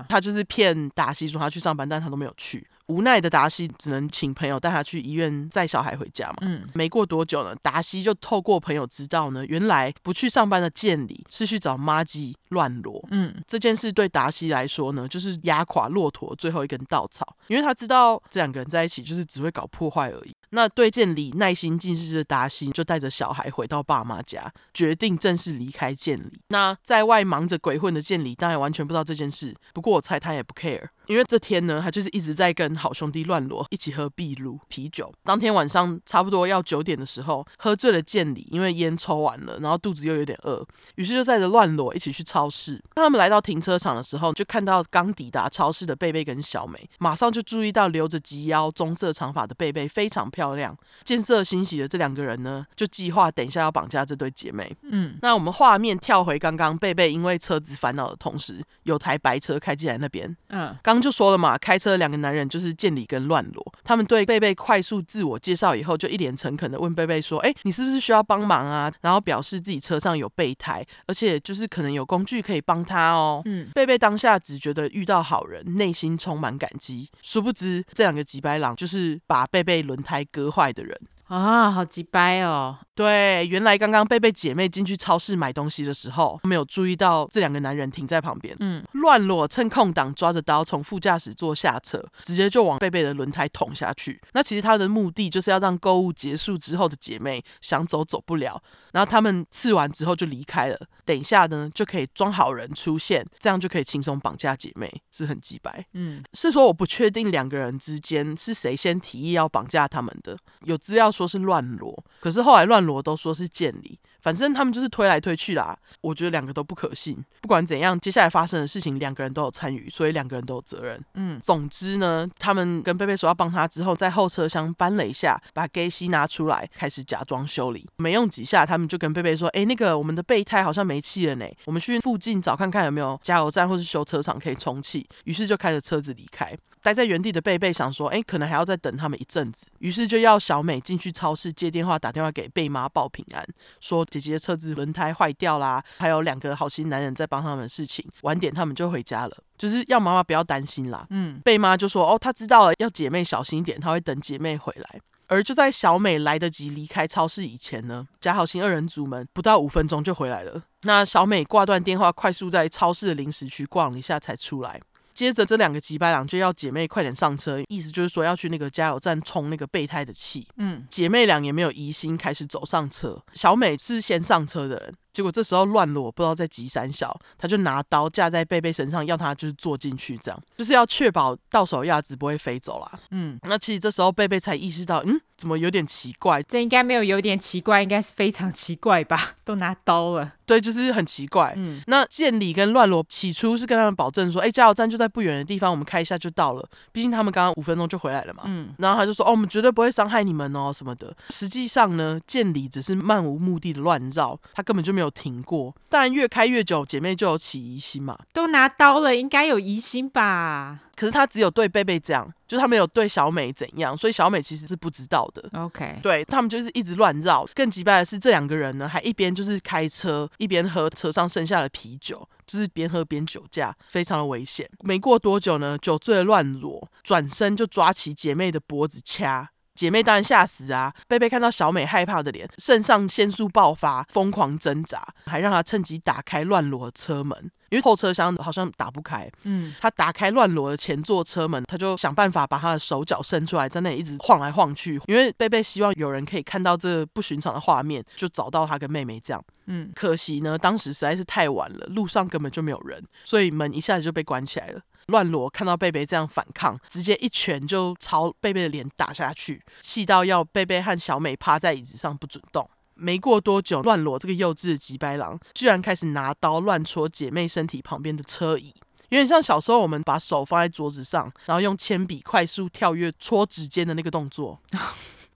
他就是骗达西说他去上班，但他都没有去。无奈的达西只能请朋友带他去医院载小孩回家嘛。嗯，没过多久呢，达西就透过朋友知道呢，原来不去上班的建里是去找妈吉乱罗。嗯，这件事对达西来说呢，就是压垮骆驼最后一根稻草，因为他知道这两个人在一起就是只会搞破坏而已。那对建里耐心尽失的达西就带着小孩回到爸妈家，决定正式离开建里。那在外忙着鬼混的建里当然完全不知道这件事，不过我猜他也不 care。因为这天呢，他就是一直在跟好兄弟乱罗一起喝秘鲁啤酒。当天晚上差不多要九点的时候，喝醉了见里，因为烟抽完了，然后肚子又有点饿，于是就载着乱罗一起去超市。当他们来到停车场的时候，就看到刚抵达超市的贝贝跟小美，马上就注意到留着及腰棕色长发的贝贝非常漂亮。见色欣喜的这两个人呢，就计划等一下要绑架这对姐妹。嗯，那我们画面跳回刚刚贝贝因为车子烦恼的同时，有台白车开进来那边。嗯。刚就说了嘛，开车的两个男人就是见里跟乱罗。他们对贝贝快速自我介绍以后，就一脸诚恳的问贝贝说：“哎，你是不是需要帮忙啊？”然后表示自己车上有备胎，而且就是可能有工具可以帮他哦。嗯，贝贝当下只觉得遇到好人，内心充满感激。殊不知这两个吉白狼就是把贝贝轮胎割坏的人。啊，好鸡掰哦！对，原来刚刚贝贝姐妹进去超市买东西的时候，没有注意到这两个男人停在旁边。嗯，乱裸趁空档抓着刀从副驾驶座下车，直接就往贝贝的轮胎捅下去。那其实他的目的就是要让购物结束之后的姐妹想走走不了，然后他们刺完之后就离开了。等一下呢，就可以装好人出现，这样就可以轻松绑架姐妹，是很鸡白。嗯，是说我不确定两个人之间是谁先提议要绑架他们的，有资料说是乱罗，可是后来乱罗都说是建里。反正他们就是推来推去啦，我觉得两个都不可信。不管怎样，接下来发生的事情，两个人都有参与，所以两个人都有责任。嗯，总之呢，他们跟贝贝说要帮他之后，在后车厢搬了一下，把 Gay 西拿出来，开始假装修理。没用几下，他们就跟贝贝说：“哎，那个我们的备胎好像没气了呢，我们去附近找看看有没有加油站或是修车厂可以充气。”于是就开着车子离开。待在原地的贝贝想说：“哎，可能还要再等他们一阵子。”于是就要小美进去超市接电话，打电话给贝妈报平安，说姐姐的车子轮胎坏掉啦，还有两个好心男人在帮他们的事情，晚点他们就回家了，就是要妈妈不要担心啦。嗯，贝妈就说：“哦，她知道了，要姐妹小心一点，她会等姐妹回来。”而就在小美来得及离开超市以前呢，假好心二人组们不到五分钟就回来了。那小美挂断电话，快速在超市的零食区逛了一下才出来。接着，这两个机掰郎就要姐妹快点上车，意思就是说要去那个加油站充那个备胎的气。嗯，姐妹俩也没有疑心，开始走上车。小美是先上车的人。结果这时候乱罗不知道在急三小，他就拿刀架在贝贝身上，要他就是坐进去，这样就是要确保到手鸭子不会飞走啦。嗯，那其实这时候贝贝才意识到，嗯，怎么有点奇怪？这应该没有有点奇怪，应该是非常奇怪吧？都拿刀了，对，就是很奇怪。嗯，那建里跟乱罗起初是跟他们保证说，哎，加油站就在不远的地方，我们开一下就到了。毕竟他们刚刚五分钟就回来了嘛。嗯，然后他就说，哦，我们绝对不会伤害你们哦，什么的。实际上呢，建里只是漫无目的的乱绕，他根本就没有停过。但越开越久，姐妹就有起疑心嘛。都拿刀了，应该有疑心吧？可是他只有对贝贝这样，就他没有对小美怎样，所以小美其实是不知道的。OK，对，他们就是一直乱绕。更奇怪的是，这两个人呢，还一边就是开车，一边喝车上剩下的啤酒，就是边喝边酒驾，非常的危险。没过多久呢，酒醉乱裸转身就抓起姐妹的脖子掐。姐妹当然吓死啊！贝贝看到小美害怕的脸，肾上腺素爆发，疯狂挣扎，还让她趁机打开乱罗车门，因为后车厢好像打不开。嗯，她打开乱罗的前座车门，她就想办法把她的手脚伸出来，在那里一直晃来晃去，因为贝贝希望有人可以看到这不寻常的画面，就找到她跟妹妹这样。嗯，可惜呢，当时实在是太晚了，路上根本就没有人，所以门一下子就被关起来了。乱罗看到贝贝这样反抗，直接一拳就朝贝贝的脸打下去，气到要贝贝和小美趴在椅子上不准动。没过多久，乱罗这个幼稚的吉白狼居然开始拿刀乱戳姐妹身体旁边的车椅，有点像小时候我们把手放在桌子上，然后用铅笔快速跳跃戳指尖的那个动作。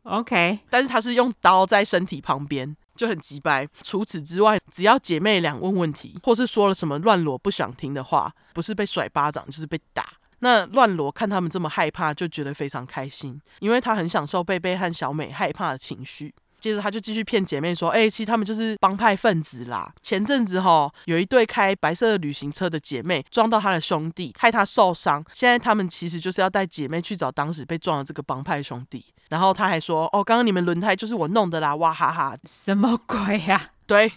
OK，但是他是用刀在身体旁边。就很机掰。除此之外，只要姐妹俩问问题，或是说了什么乱罗不想听的话，不是被甩巴掌就是被打。那乱罗看他们这么害怕，就觉得非常开心，因为他很享受贝贝和小美害怕的情绪。接着他就继续骗姐妹说：“哎、其实他们就是帮派分子啦。前阵子哈，有一对开白色旅行车的姐妹撞到他的兄弟，害他受伤。现在他们其实就是要带姐妹去找当时被撞的这个帮派兄弟。然后他还说：哦，刚刚你们轮胎就是我弄的啦，哇哈哈，什么鬼呀、啊？” 对，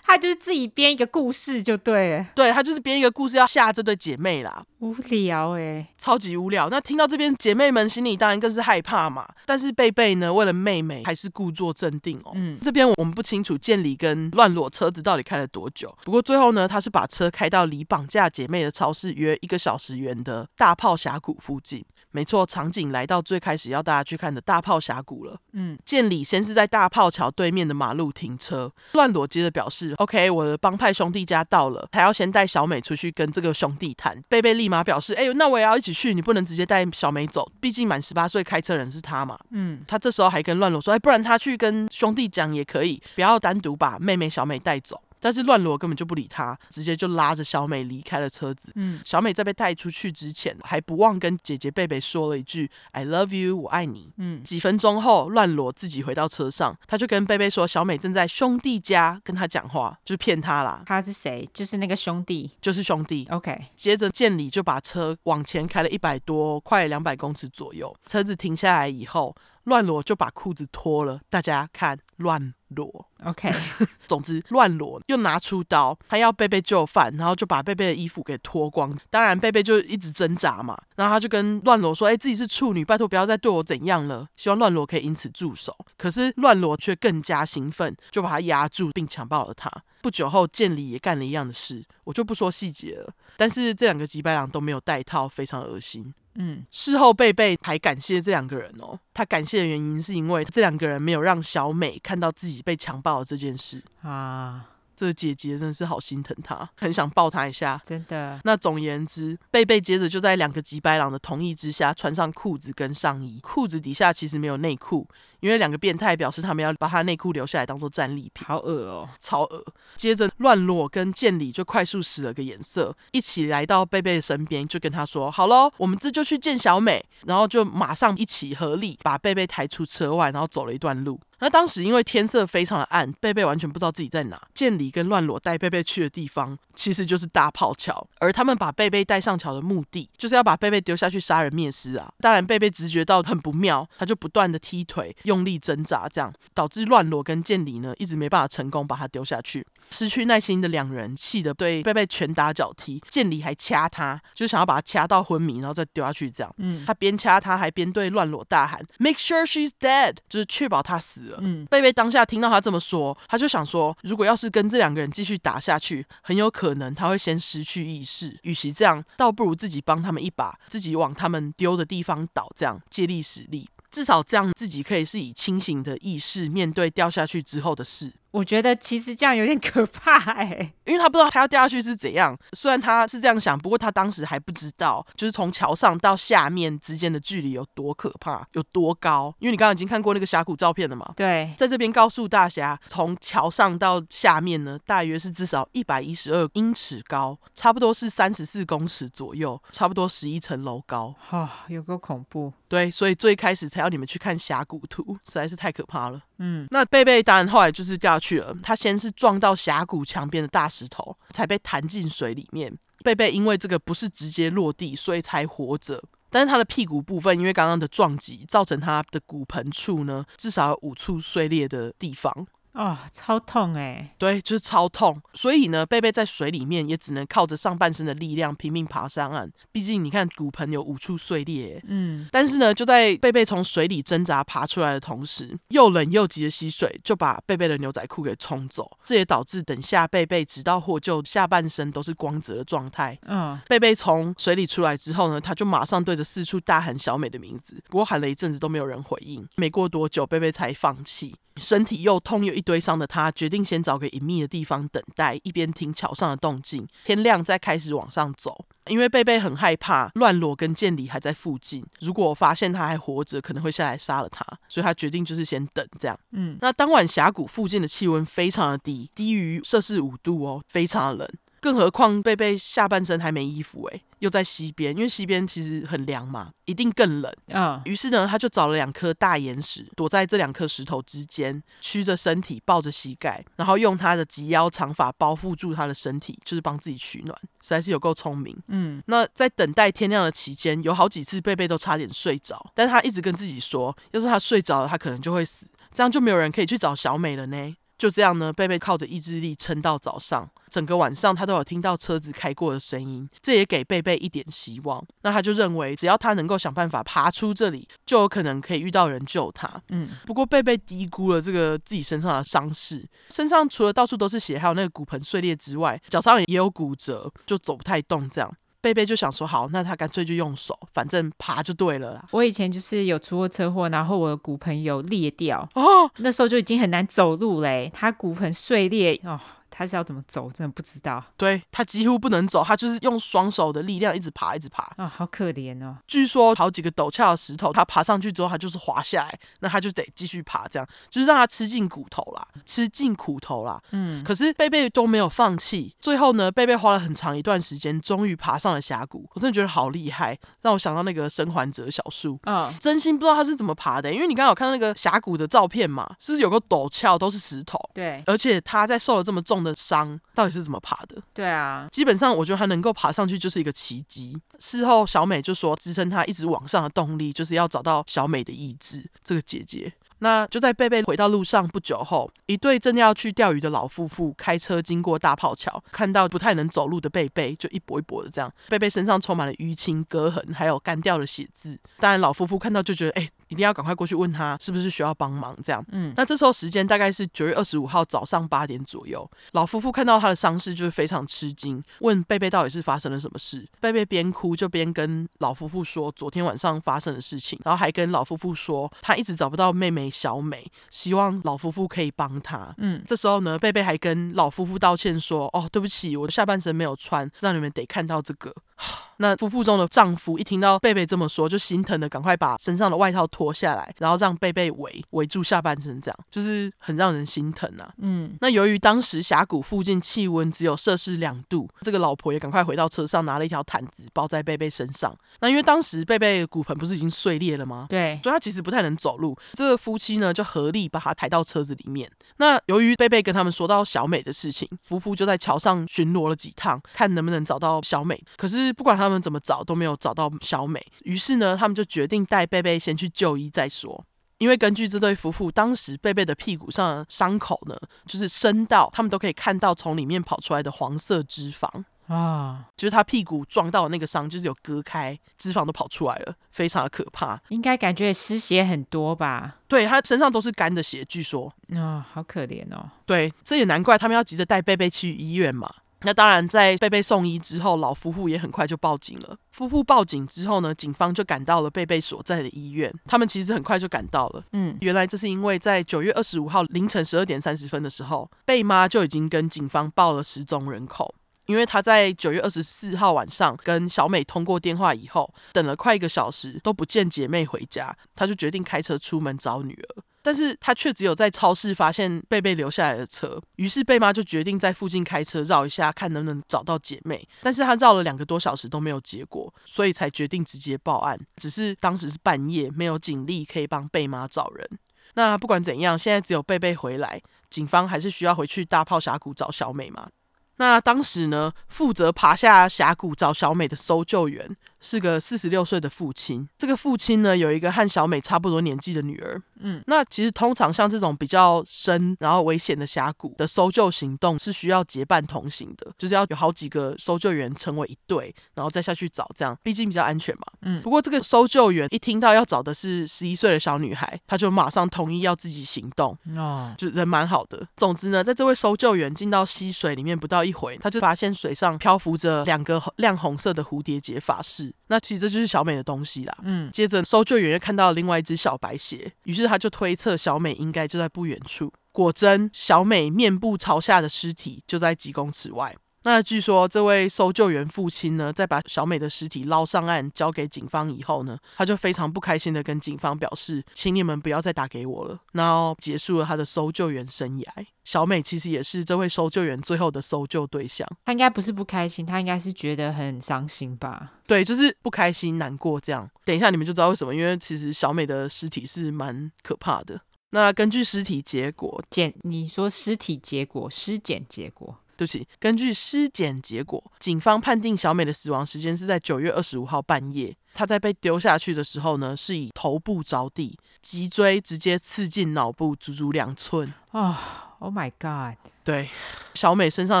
他就是自己编一个故事就对了，对，他就是编一个故事要吓这对姐妹啦，无聊哎、欸，超级无聊。那听到这边，姐妹们心里当然更是害怕嘛。但是贝贝呢，为了妹妹，还是故作镇定哦。嗯，这边我们不清楚建里跟乱裸车子到底开了多久，不过最后呢，他是把车开到离绑架姐妹的超市约一个小时远的大炮峡谷附近。没错，场景来到最开始要大家去看的大炮峡谷了。嗯，见里先是在大炮桥对面的马路停车，乱罗接着表示：“OK，我的帮派兄弟家到了，还要先带小美出去跟这个兄弟谈。”贝贝立马表示：“哎呦，那我也要一起去，你不能直接带小美走，毕竟满十八岁开车人是他嘛。”嗯，他这时候还跟乱罗说：“哎，不然他去跟兄弟讲也可以，不要单独把妹妹小美带走。”但是乱罗根本就不理他，直接就拉着小美离开了车子。嗯，小美在被带出去之前，还不忘跟姐姐贝贝说了一句 “I love you，我爱你”。嗯，几分钟后，乱罗自己回到车上，他就跟贝贝说，小美正在兄弟家跟他讲话，就是骗他啦。他是谁？就是那个兄弟，就是兄弟。OK。接着建里就把车往前开了一百多，快两百公尺左右。车子停下来以后。乱罗就把裤子脱了，大家看乱罗，OK。总之，乱罗又拿出刀，他要贝贝就范，然后就把贝贝的衣服给脱光。当然，贝贝就一直挣扎嘛，然后他就跟乱罗说：“哎，自己是处女，拜托不要再对我怎样了。”希望乱罗可以因此住手。可是乱罗却更加兴奋，就把他压住并强暴了他。不久后，建里也干了一样的事，我就不说细节了。但是这两个吉白狼都没有带套，非常恶心。嗯，事后贝贝还感谢这两个人哦。他感谢的原因是因为这两个人没有让小美看到自己被强暴的这件事啊。这个姐姐真的是好心疼她，很想抱她一下。真的。那总言之，贝贝接着就在两个吉白狼的同意之下，穿上裤子跟上衣，裤子底下其实没有内裤，因为两个变态表示他们要把他内裤留下来当做战利品。好恶哦，超恶。接着乱罗跟建里就快速使了个眼色，一起来到贝贝的身边，就跟他说：“好喽，我们这就去见小美。”然后就马上一起合力把贝贝抬出车外，然后走了一段路。那当时因为天色非常的暗，贝贝完全不知道自己在哪。建里跟乱裸带贝贝去的地方，其实就是大炮桥，而他们把贝贝带上桥的目的，就是要把贝贝丢下去杀人灭尸啊！当然，贝贝直觉到很不妙，他就不断的踢腿，用力挣扎，这样导致乱裸跟建里呢一直没办法成功把他丢下去。失去耐心的两人气得对贝贝拳打脚踢，建里还掐他，就是想要把他掐到昏迷，然后再丢下去这样。嗯，他边掐他还边对乱裸大喊：“Make sure she's dead”，就是确保他死。嗯，贝贝当下听到他这么说，他就想说，如果要是跟这两个人继续打下去，很有可能他会先失去意识。与其这样，倒不如自己帮他们一把，自己往他们丢的地方倒，这样借力使力，至少这样自己可以是以清醒的意识面对掉下去之后的事。我觉得其实这样有点 可怕哎，因为他不知道他要掉下去是怎样。虽然他是这样想，不过他当时还不知道，就是从桥上到下面之间的距离有多可怕，有多高。因为你刚刚已经看过那个峡谷照片了嘛？对，在这边告诉大侠，从桥上到下面呢，大约是至少一百一十二英尺高，差不多是三十四公尺左右，差不多十一层楼高。哦，有够恐怖。对，所以最开始才要你们去看峡谷图，实在是太可怕了。嗯，那贝贝当然后来就是掉下去了。他先是撞到峡谷墙边的大石头，才被弹进水里面。贝贝因为这个不是直接落地，所以才活着。但是他的屁股部分，因为刚刚的撞击，造成他的骨盆处呢，至少有五处碎裂的地方。哦，超痛哎！对，就是超痛。所以呢，贝贝在水里面也只能靠着上半身的力量拼命爬上岸。毕竟你看，骨盆有五处碎裂。嗯。但是呢，就在贝贝从水里挣扎爬出来的同时，又冷又急的溪水就把贝贝的牛仔裤给冲走。这也导致等下贝贝直到获救，下半身都是光泽的状态。嗯。贝贝从水里出来之后呢，他就马上对着四处大喊小美的名字。不过喊了一阵子都没有人回应。没过多久，贝贝才放弃。身体又痛又一堆伤的他，决定先找个隐秘的地方等待，一边听桥上的动静，天亮再开始往上走。因为贝贝很害怕乱裸跟建里还在附近，如果我发现他还活着，可能会下来杀了他，所以他决定就是先等这样。嗯，那当晚峡谷附近的气温非常的低，低于摄氏五度哦，非常的冷。更何况贝贝下半身还没衣服诶，又在西边，因为西边其实很凉嘛，一定更冷啊。于是呢，他就找了两颗大岩石，躲在这两颗石头之间，屈着身体，抱着膝盖，然后用他的及腰长发包覆住他的身体，就是帮自己取暖，实在是有够聪明。嗯，那在等待天亮的期间，有好几次贝贝都差点睡着，但是他一直跟自己说，要是他睡着了，他可能就会死，这样就没有人可以去找小美了呢。就这样呢，贝贝靠着意志力撑到早上，整个晚上他都有听到车子开过的声音，这也给贝贝一点希望。那他就认为，只要他能够想办法爬出这里，就有可能可以遇到人救他。嗯，不过贝贝低估了这个自己身上的伤势，身上除了到处都是血，还有那个骨盆碎裂之外，脚上也有骨折，就走不太动这样。贝贝就想说好，那他干脆就用手，反正爬就对了啦。我以前就是有出过车祸，然后我的骨盆有裂掉，哦，那时候就已经很难走路嘞，他骨盆碎裂哦。他是要怎么走？真的不知道。对，他几乎不能走，他就是用双手的力量一直爬，一直爬。啊、哦，好可怜哦。据说好几个陡峭的石头，他爬上去之后，他就是滑下来，那他就得继续爬，这样就是让他吃尽骨头啦，吃尽苦头啦。嗯。可是贝贝都没有放弃，最后呢，贝贝花了很长一段时间，终于爬上了峡谷。我真的觉得好厉害，让我想到那个生还者小树。啊、哦，真心不知道他是怎么爬的，因为你刚刚有看到那个峡谷的照片嘛，是不是有个陡峭都是石头？对。而且他在受了这么重的伤，到底是怎么爬的？对啊，基本上我觉得他能够爬上去就是一个奇迹。事后小美就说，支撑他一直往上的动力就是要找到小美的意志，这个姐姐。那就在贝贝回到路上不久后，一对正要去钓鱼的老夫妇开车经过大炮桥，看到不太能走路的贝贝，就一跛一跛的这样。贝贝身上充满了淤青、割痕，还有干掉的血渍。当然，老夫妇看到就觉得，哎、欸，一定要赶快过去问他是不是需要帮忙这样。嗯，那这时候时间大概是九月二十五号早上八点左右。老夫妇看到他的伤势，就是非常吃惊，问贝贝到底是发生了什么事。贝贝边哭就边跟老夫妇说昨天晚上发生的事情，然后还跟老夫妇说他一直找不到妹妹。小美希望老夫妇可以帮他。嗯，这时候呢，贝贝还跟老夫妇道歉说：“哦，对不起，我的下半身没有穿，让你们得看到这个。” 那夫妇中的丈夫一听到贝贝这么说，就心疼的赶快把身上的外套脱下来，然后让贝贝围围住下半身，这样就是很让人心疼啊。嗯，那由于当时峡谷附近气温只有摄氏两度，这个老婆也赶快回到车上，拿了一条毯子包在贝贝身上。那因为当时贝贝骨盆不是已经碎裂了吗？对，所以他其实不太能走路。这个夫妻呢就合力把他抬到车子里面。那由于贝贝跟他们说到小美的事情，夫妇就在桥上巡逻了几趟，看能不能找到小美。可是不管他们。怎么找都没有找到小美，于是呢，他们就决定带贝贝先去就医再说。因为根据这对夫妇当时贝贝的屁股上的伤口呢，就是深到他们都可以看到从里面跑出来的黄色脂肪啊，就是他屁股撞到的那个伤，就是有割开，脂肪都跑出来了，非常的可怕。应该感觉失血很多吧？对，他身上都是干的血，据说。啊、哦，好可怜哦。对，这也难怪他们要急着带贝贝去医院嘛。那当然，在贝贝送医之后，老夫妇也很快就报警了。夫妇报警之后呢，警方就赶到了贝贝所在的医院。他们其实很快就赶到了。嗯，原来这是因为在九月二十五号凌晨十二点三十分的时候，贝妈就已经跟警方报了失踪人口。因为他在九月二十四号晚上跟小美通过电话以后，等了快一个小时都不见姐妹回家，他就决定开车出门找女儿。但是他却只有在超市发现贝贝留下来的车，于是贝妈就决定在附近开车绕一下，看能不能找到姐妹。但是他绕了两个多小时都没有结果，所以才决定直接报案。只是当时是半夜，没有警力可以帮贝妈找人。那不管怎样，现在只有贝贝回来，警方还是需要回去大炮峡谷找小美嘛。那当时呢，负责爬下峡谷找小美的搜救员是个四十六岁的父亲。这个父亲呢，有一个和小美差不多年纪的女儿。嗯，那其实通常像这种比较深然后危险的峡谷的搜救行动是需要结伴同行的，就是要有好几个搜救员成为一队，然后再下去找，这样毕竟比较安全嘛。嗯，不过这个搜救员一听到要找的是十一岁的小女孩，他就马上同意要自己行动。哦，就人蛮好的。总之呢，在这位搜救员进到溪水里面不到一回，他就发现水上漂浮着两个亮红色的蝴蝶结发饰。那其实这就是小美的东西啦。嗯，接着搜救员又看到了另外一只小白鞋，于是他就推测小美应该就在不远处。果真，小美面部朝下的尸体就在几公尺外。那据说这位搜救员父亲呢，在把小美的尸体捞上岸交给警方以后呢，他就非常不开心的跟警方表示，请你们不要再打给我了，然后结束了他的搜救员生涯。小美其实也是这位搜救员最后的搜救对象。他应该不是不开心，他应该是觉得很伤心吧？对，就是不开心、难过这样。等一下你们就知道为什么，因为其实小美的尸体是蛮可怕的。那根据尸体结果检，你说尸体结果，尸检结果，对不起，根据尸检结果，警方判定小美的死亡时间是在九月二十五号半夜。她在被丢下去的时候呢，是以头部着地，脊椎直接刺进脑部，足足两寸。啊，Oh my God！对，小美身上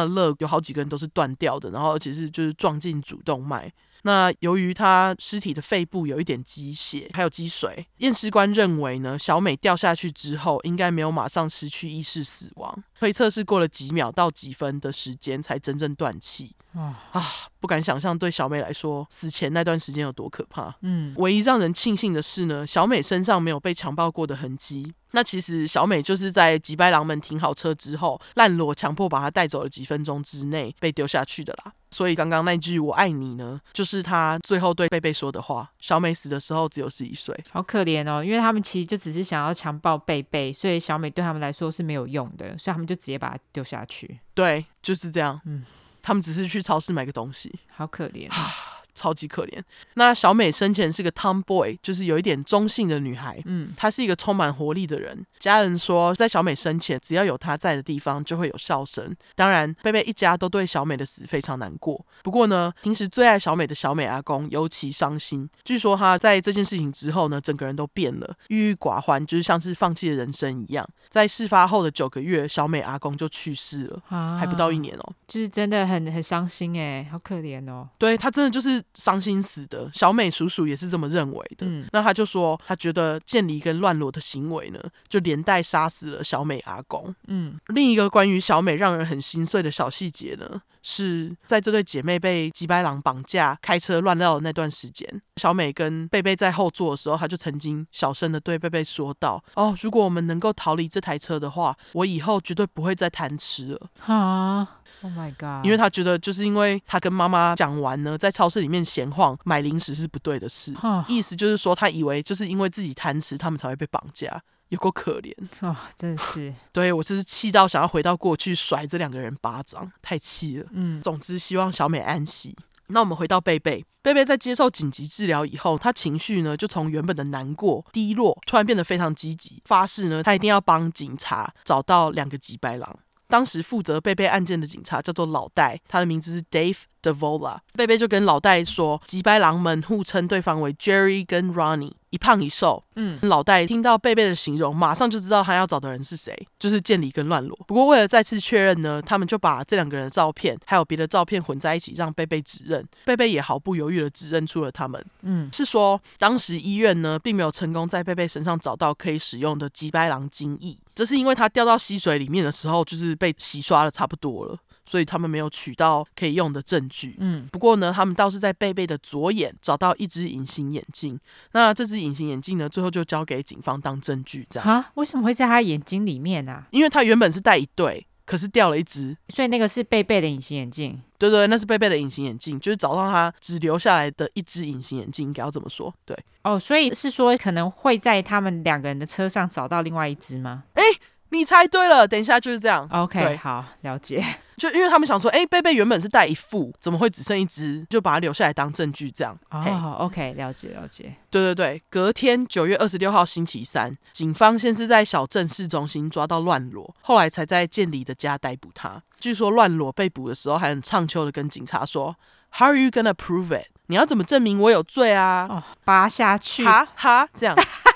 的肋有好几根都是断掉的，然后而且是就是撞进主动脉。那由于她尸体的肺部有一点积血，还有积水，验尸官认为呢，小美掉下去之后应该没有马上失去意识死亡，推测是过了几秒到几分的时间才真正断气。啊，不敢想象对小美来说死前那段时间有多可怕。嗯，唯一让人庆幸的是呢，小美身上没有被强暴过的痕迹。那其实小美就是在吉白狼们停好车之后，烂裸强迫把她带走了几分钟之内被丢下去的啦。所以刚刚那句“我爱你”呢，就是他最后对贝贝说的话。小美死的时候只有十一岁，好可怜哦，因为他们其实就只是想要强暴贝贝，所以小美对他们来说是没有用的，所以他们就直接把她丢下去。对，就是这样。嗯。他们只是去超市买个东西，好可怜。超级可怜。那小美生前是个 tomboy，就是有一点中性的女孩。嗯，她是一个充满活力的人。家人说，在小美生前，只要有她在的地方，就会有笑声。当然，贝贝一家都对小美的死非常难过。不过呢，平时最爱小美的小美阿公尤其伤心。据说他在这件事情之后呢，整个人都变了，郁郁寡欢，就是像是放弃了人生一样。在事发后的九个月，小美阿公就去世了，啊、还不到一年哦。就是真的很很伤心哎，好可怜哦。对，他真的就是。伤心死的小美叔叔也是这么认为的。嗯，那他就说，他觉得建离跟乱裸的行为呢，就连带杀死了小美阿公。嗯，另一个关于小美让人很心碎的小细节呢，是在这对姐妹被吉白狼绑架开车乱绕的那段时间，小美跟贝贝在后座的时候，他就曾经小声的对贝贝说道：“哦，如果我们能够逃离这台车的话，我以后绝对不会再贪吃了。”哈。Oh my god！因为他觉得，就是因为他跟妈妈讲完呢，在超市里面闲晃买零食是不对的事意思就是说，他以为就是因为自己贪吃，他们才会被绑架，有够可怜哦，oh, 真的是，对我真是气到想要回到过去甩这两个人巴掌，太气了。嗯，总之希望小美安息。那我们回到贝贝，贝贝在接受紧急治疗以后，他情绪呢就从原本的难过、低落，突然变得非常积极，发誓呢他一定要帮警察找到两个吉白狼。当时负责贝贝案件的警察叫做老戴，他的名字是 Dave Devola。贝贝就跟老戴说，吉白狼们互称对方为 Jerry 跟 Ronnie。一胖一瘦，嗯，老戴听到贝贝的形容，马上就知道他要找的人是谁，就是建里跟乱罗。不过为了再次确认呢，他们就把这两个人的照片还有别的照片混在一起，让贝贝指认。贝贝也毫不犹豫的指认出了他们，嗯，是说当时医院呢并没有成功在贝贝身上找到可以使用的吉白狼精液，这是因为他掉到溪水里面的时候，就是被洗刷的差不多了。所以他们没有取到可以用的证据。嗯，不过呢，他们倒是在贝贝的左眼找到一只隐形眼镜。那这只隐形眼镜呢，最后就交给警方当证据。这样啊？为什么会在他眼睛里面啊？因为他原本是戴一对，可是掉了一只，所以那个是贝贝的隐形眼镜。对对，那是贝贝的隐形眼镜，就是找到他只留下来的一只隐形眼镜，应该要怎么说。对哦，所以是说可能会在他们两个人的车上找到另外一只吗？哎，你猜对了，等一下就是这样。OK，好，了解。就因为他们想说，哎，贝贝原本是带一副，怎么会只剩一只？就把它留下来当证据，这样。哦嘿，OK，了解了解。对对对，隔天九月二十六号星期三，警方先是在小镇市中心抓到乱裸，后来才在建里的家逮捕他。据说乱裸被捕的时候还很唱秋的跟警察说：“How are you gonna prove it？你要怎么证明我有罪啊？”哦，扒下去，哈哈，这样。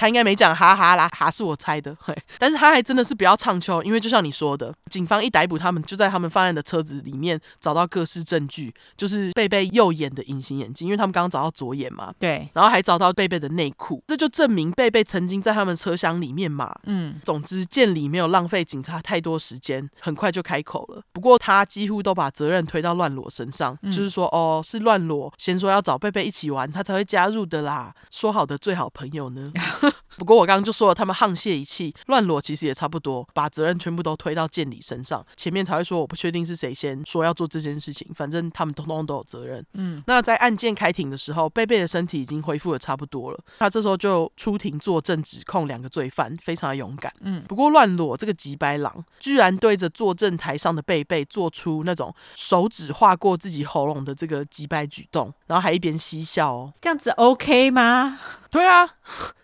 他应该没讲哈哈啦，哈是我猜的，嘿，但是他还真的是比较唱秋，因为就像你说的，警方一逮捕他们，就在他们犯案的车子里面找到各式证据，就是贝贝右眼的隐形眼镜，因为他们刚刚找到左眼嘛，对，然后还找到贝贝的内裤，这就证明贝贝曾经在他们车厢里面嘛，嗯，总之建里没有浪费警察太多时间，很快就开口了，不过他几乎都把责任推到乱裸身上，嗯、就是说哦，是乱裸先说要找贝贝一起玩，他才会加入的啦，说好的最好朋友呢。不过我刚刚就说了，他们沆瀣一气，乱裸其实也差不多，把责任全部都推到建理身上。前面才会说我不确定是谁先说要做这件事情，反正他们通通都有责任。嗯，那在案件开庭的时候，贝贝的身体已经恢复的差不多了，他这时候就出庭作证，指控两个罪犯，非常的勇敢。嗯，不过乱裸这个吉白狼居然对着坐证台上的贝贝做出那种手指划过自己喉咙的这个吉白举动，然后还一边嬉笑哦，这样子 OK 吗？对啊。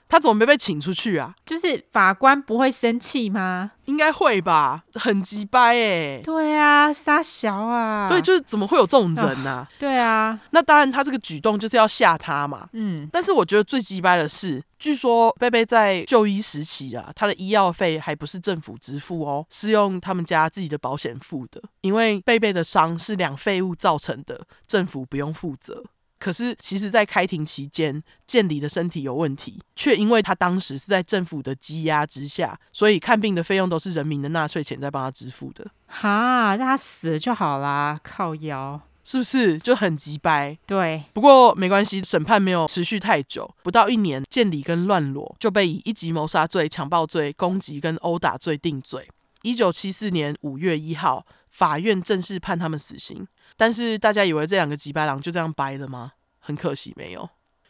他怎么没被请出去啊？就是法官不会生气吗？应该会吧，很鸡掰哎。对啊，杀小啊。对，就是怎么会有这种人呢、啊？对啊，那当然，他这个举动就是要吓他嘛。嗯，但是我觉得最鸡掰的是，据说贝贝在就医时期啊，他的医药费还不是政府支付哦，是用他们家自己的保险付的，因为贝贝的伤是两废物造成的，政府不用负责。可是，其实，在开庭期间，建理的身体有问题，却因为他当时是在政府的羁押之下，所以看病的费用都是人民的纳税钱在帮他支付的。哈，让他死了就好啦，靠腰，是不是就很急掰？对，不过没关系，审判没有持续太久，不到一年，建理跟乱裸就被以一级谋杀罪、强暴罪、攻击跟殴打罪定罪。一九七四年五月一号，法院正式判他们死刑。但是大家以为这两个吉白狼就这样掰了吗？很可惜，没有。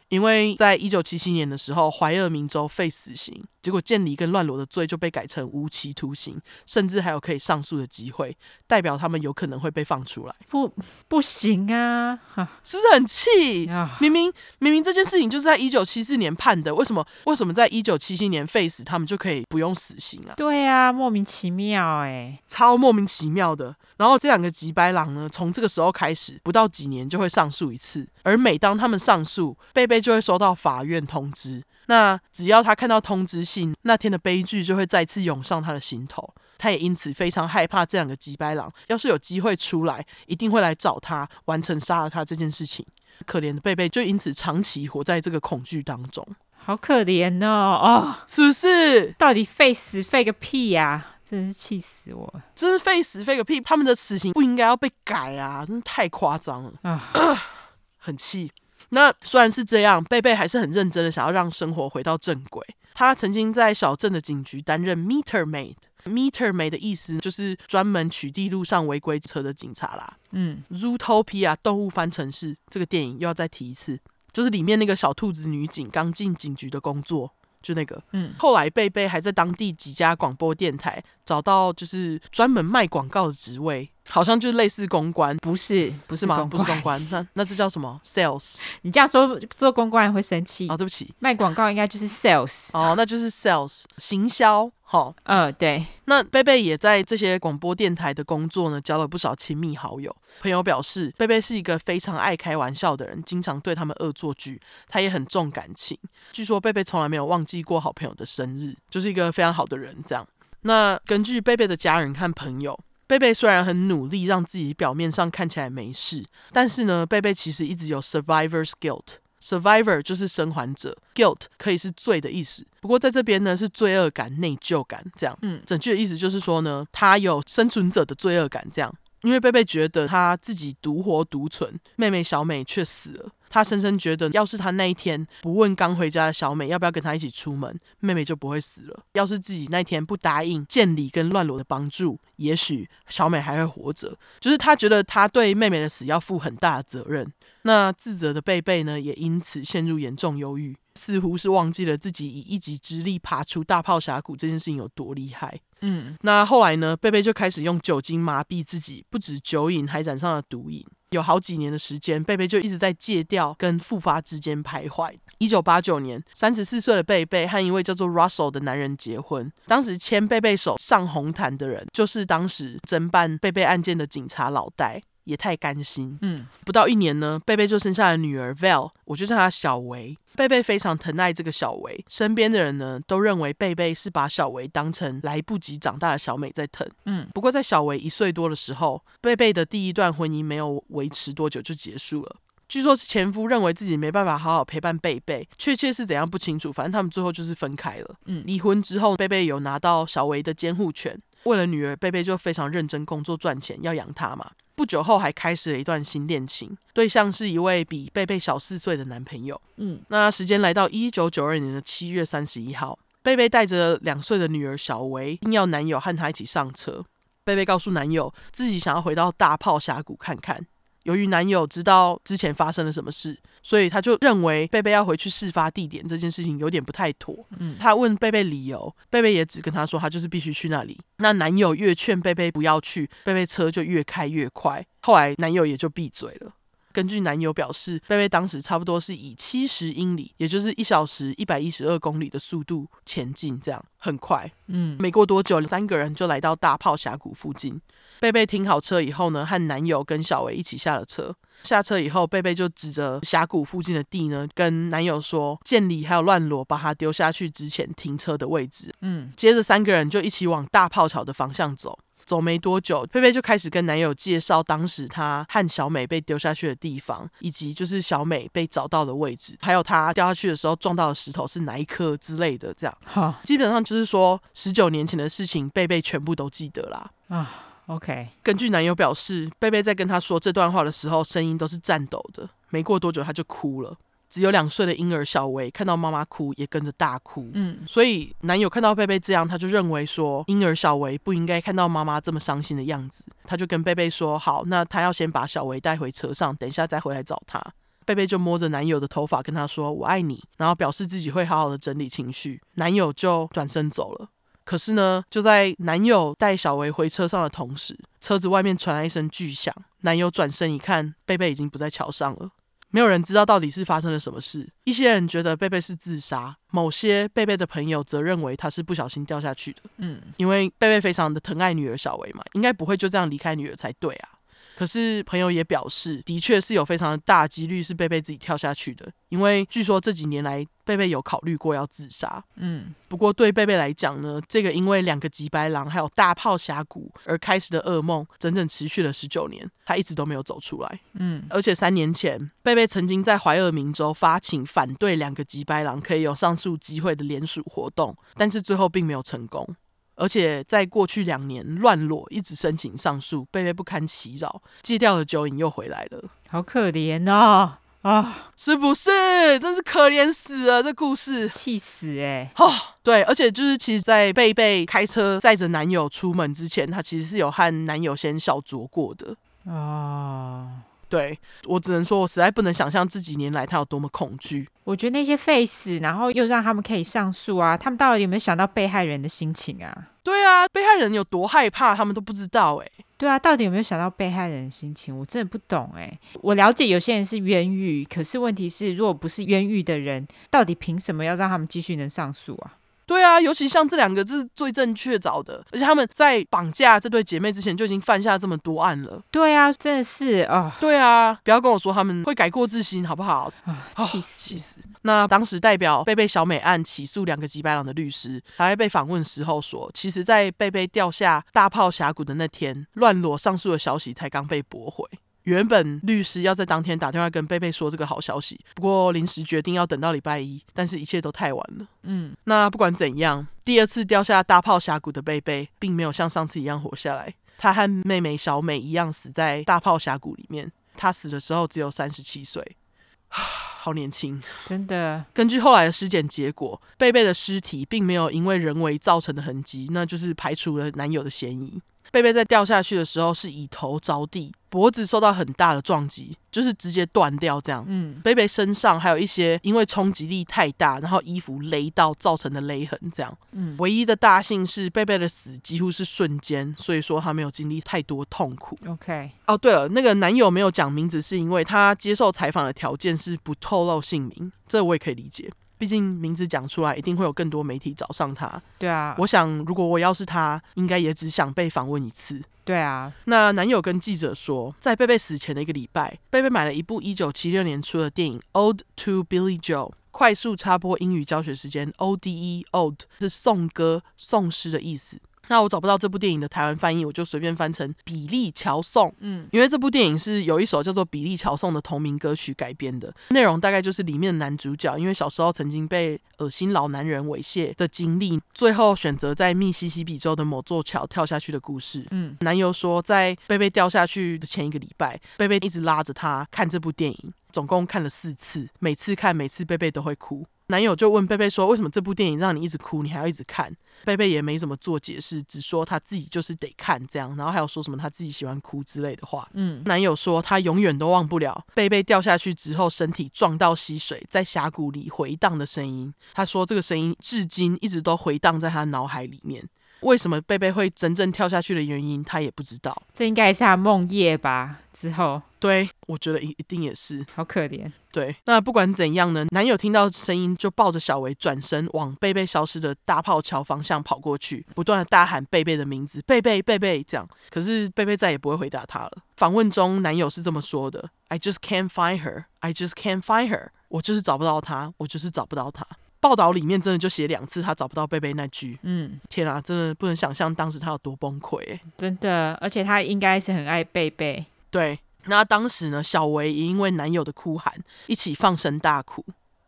因为在一九七七年的时候，怀俄明州废死刑，结果建离跟乱罗的罪就被改成无期徒刑，甚至还有可以上诉的机会，代表他们有可能会被放出来。不，不行啊！是不是很气？明明明明这件事情就是在一九七四年判的，为什么为什么在一九七七年废死，他们就可以不用死刑啊？对啊，莫名其妙哎，超莫名其妙的。然后这两个吉白狼呢，从这个时候开始，不到几年就会上诉一次，而每当他们上诉，贝贝就会收到法院通知。那只要他看到通知信，那天的悲剧就会再次涌上他的心头。他也因此非常害怕这两个吉白狼，要是有机会出来，一定会来找他，完成杀了他这件事情。可怜的贝贝就因此长期活在这个恐惧当中，好可怜哦！哦，是不是？到底废死废个屁呀、啊！真是气死我了！真是废死废个屁！他们的死刑不应该要被改啊！真是太夸张了啊，很气。那虽然是这样，贝贝还是很认真的想要让生活回到正轨。他曾经在小镇的警局担任 meter maid。meter maid 的意思就是专门取缔路上违规车的警察啦。嗯，Zootopia 动物翻城市这个电影又要再提一次，就是里面那个小兔子女警刚进警局的工作。就那个，嗯，后来贝贝还在当地几家广播电台找到就是专门卖广告的职位，好像就类似公关，不是，不是吗？不是公关，那那这叫什么？Sales？你这样说做公关也会生气哦。对不起，卖广告应该就是 Sales 哦，那就是 Sales 行销。好，嗯，对。那贝贝也在这些广播电台的工作呢，交了不少亲密好友。朋友表示，贝贝是一个非常爱开玩笑的人，经常对他们恶作剧。他也很重感情。据说贝贝从来没有忘记过好朋友的生日，就是一个非常好的人。这样。那根据贝贝的家人和朋友，贝贝虽然很努力让自己表面上看起来没事，但是呢，贝贝其实一直有 survivor's guilt。Survivor 就是生还者，guilt 可以是罪的意思。不过在这边呢，是罪恶感、内疚感这样。嗯，整句的意思就是说呢，他有生存者的罪恶感这样。因为贝贝觉得他自己独活独存，妹妹小美却死了。他深深觉得，要是他那一天不问刚回家的小美要不要跟他一起出门，妹妹就不会死了。要是自己那天不答应建理跟乱罗的帮助，也许小美还会活着。就是他觉得他对妹妹的死要负很大的责任。那自责的贝贝呢，也因此陷入严重忧郁，似乎是忘记了自己以一己之力爬出大炮峡谷这件事情有多厉害。嗯，那后来呢，贝贝就开始用酒精麻痹自己，不止酒瘾，还染上了毒瘾。有好几年的时间，贝贝就一直在戒掉跟复发之间徘徊。一九八九年，三十四岁的贝贝和一位叫做 Russell 的男人结婚。当时牵贝贝手上红毯的人，就是当时侦办贝贝案件的警察老戴。也太甘心，嗯，不到一年呢，贝贝就生下了女儿 Val，我就叫她小维。贝贝非常疼爱这个小维，身边的人呢都认为贝贝是把小维当成来不及长大的小美在疼，嗯。不过在小维一岁多的时候，贝贝的第一段婚姻没有维持多久就结束了。据说是前夫认为自己没办法好好陪伴贝贝，确切是怎样不清楚，反正他们最后就是分开了。嗯，离婚之后，贝贝有拿到小维的监护权。为了女儿，贝贝就非常认真工作赚钱，要养她嘛。不久后还开始了一段新恋情，对象是一位比贝贝小四岁的男朋友。嗯，那时间来到一九九二年的七月三十一号，贝贝带着两岁的女儿小维，硬要男友和她一起上车。贝贝告诉男友自己想要回到大炮峡谷看看。由于男友知道之前发生了什么事，所以他就认为贝贝要回去事发地点这件事情有点不太妥。嗯，他问贝贝理由，贝贝也只跟他说他就是必须去那里。那男友越劝贝贝不要去，贝贝车就越开越快。后来男友也就闭嘴了。根据男友表示，贝贝当时差不多是以七十英里，也就是一小时一百一十二公里的速度前进，这样很快。嗯，没过多久，三个人就来到大炮峡谷附近。贝贝停好车以后呢，和男友跟小维一起下了车。下车以后，贝贝就指着峡谷附近的地呢，跟男友说：“建里还有乱罗把他丢下去之前停车的位置。”嗯，接着三个人就一起往大炮桥的方向走。走没多久，贝贝就开始跟男友介绍当时她和小美被丢下去的地方，以及就是小美被找到的位置，还有她掉下去的时候撞到的石头是哪一颗之类的。这样，哈，基本上就是说十九年前的事情，贝贝全部都记得啦。啊，OK。根据男友表示，贝贝在跟他说这段话的时候，声音都是颤抖的。没过多久，他就哭了。只有两岁的婴儿小维看到妈妈哭，也跟着大哭。嗯，所以男友看到贝贝这样，他就认为说婴儿小维不应该看到妈妈这么伤心的样子。他就跟贝贝说：“好，那他要先把小维带回车上，等一下再回来找他。”贝贝就摸着男友的头发跟他说：“我爱你。”然后表示自己会好好的整理情绪。男友就转身走了。可是呢，就在男友带小维回车上的同时，车子外面传来一声巨响。男友转身一看，贝贝已经不在桥上了。没有人知道到底是发生了什么事。一些人觉得贝贝是自杀，某些贝贝的朋友则认为他是不小心掉下去的。嗯，因为贝贝非常的疼爱女儿小维嘛，应该不会就这样离开女儿才对啊。可是朋友也表示，的确是有非常大几率是贝贝自己跳下去的，因为据说这几年来贝贝有考虑过要自杀。嗯，不过对贝贝来讲呢，这个因为两个吉白狼还有大炮峡谷而开始的噩梦，整整持续了十九年，他一直都没有走出来。嗯，而且三年前，贝贝曾经在怀俄明州发起反对两个吉白狼可以有上诉机会的联署活动，但是最后并没有成功。而且在过去两年，乱裸一直申请上诉，贝贝不堪其扰，戒掉了酒瘾又回来了，好可怜哦啊！是不是？真是可怜死了，这故事气死哎！哦，对，而且就是其实，在贝贝开车载着男友出门之前，她其实是有和男友先小酌过的哦。对，我只能说，我实在不能想象这几年来他有多么恐惧。我觉得那些废死，然后又让他们可以上诉啊，他们到底有没有想到被害人的心情啊？对啊，被害人有多害怕，他们都不知道哎。对啊，到底有没有想到被害人的心情？我真的不懂哎。我了解有些人是冤狱，可是问题是，如果不是冤狱的人，到底凭什么要让他们继续能上诉啊？对啊，尤其像这两个，这是最正确找的，而且他们在绑架这对姐妹之前就已经犯下这么多案了。对啊，真的是啊。哦、对啊，不要跟我说他们会改过自新，好不好？啊，气死气死！那当时代表贝贝小美案起诉两个吉白狼的律师，还在被访问时候说，其实，在贝贝掉下大炮峡谷的那天，乱裸上诉的消息才刚被驳回。原本律师要在当天打电话跟贝贝说这个好消息，不过临时决定要等到礼拜一，但是一切都太晚了。嗯，那不管怎样，第二次掉下大炮峡谷的贝贝，并没有像上次一样活下来。他和妹妹小美一样死在大炮峡谷里面。他死的时候只有三十七岁，好年轻，真的。根据后来的尸检结果，贝贝的尸体并没有因为人为造成的痕迹，那就是排除了男友的嫌疑。贝贝在掉下去的时候是以头着地，脖子受到很大的撞击，就是直接断掉这样。嗯，贝贝身上还有一些因为冲击力太大，然后衣服勒到造成的勒痕这样。嗯，唯一的大幸是贝贝的死几乎是瞬间，所以说他没有经历太多痛苦。OK。哦，对了，那个男友没有讲名字，是因为他接受采访的条件是不透露姓名，这我也可以理解。毕竟名字讲出来，一定会有更多媒体找上他。对啊，我想如果我要是他，应该也只想被访问一次。对啊，那男友跟记者说，在贝贝死前的一个礼拜，贝贝买了一部一九七六年出的电影《Ode to Billie Joe》。快速插播英语教学时间，Ode，Ode 是颂歌、颂诗的意思。那我找不到这部电影的台湾翻译，我就随便翻成《比利乔颂》。嗯，因为这部电影是有一首叫做《比利乔颂》的同名歌曲改编的，内容大概就是里面的男主角因为小时候曾经被恶心老男人猥亵的经历，最后选择在密西西比州的某座桥跳下去的故事。嗯，男友说，在贝贝掉下去的前一个礼拜，贝贝一直拉着他看这部电影，总共看了四次，每次看，每次贝贝都会哭。男友就问贝贝说：“为什么这部电影让你一直哭，你还要一直看？”贝贝也没怎么做解释，只说他自己就是得看这样，然后还有说什么他自己喜欢哭之类的话。嗯，男友说他永远都忘不了贝贝掉下去之后，身体撞到溪水，在峡谷里回荡的声音。他说这个声音至今一直都回荡在他脑海里面。为什么贝贝会真正跳下去的原因，他也不知道。这应该是他梦夜吧？之后，对，我觉得一一定也是。好可怜。对，那不管怎样呢，男友听到声音就抱着小维转身往贝贝消失的大炮桥方向跑过去，不断的大喊贝贝的名字，贝贝贝贝这样。可是贝贝再也不会回答他了。访问中，男友是这么说的：“I just can't find her. I just can't find her. 我就是找不到她，我就是找不到她。”报道里面真的就写两次他找不到贝贝那句，嗯，天啊，真的不能想象当时他有多崩溃，真的，而且他应该是很爱贝贝。对，那当时呢，小维也因为男友的哭喊一起放声大哭。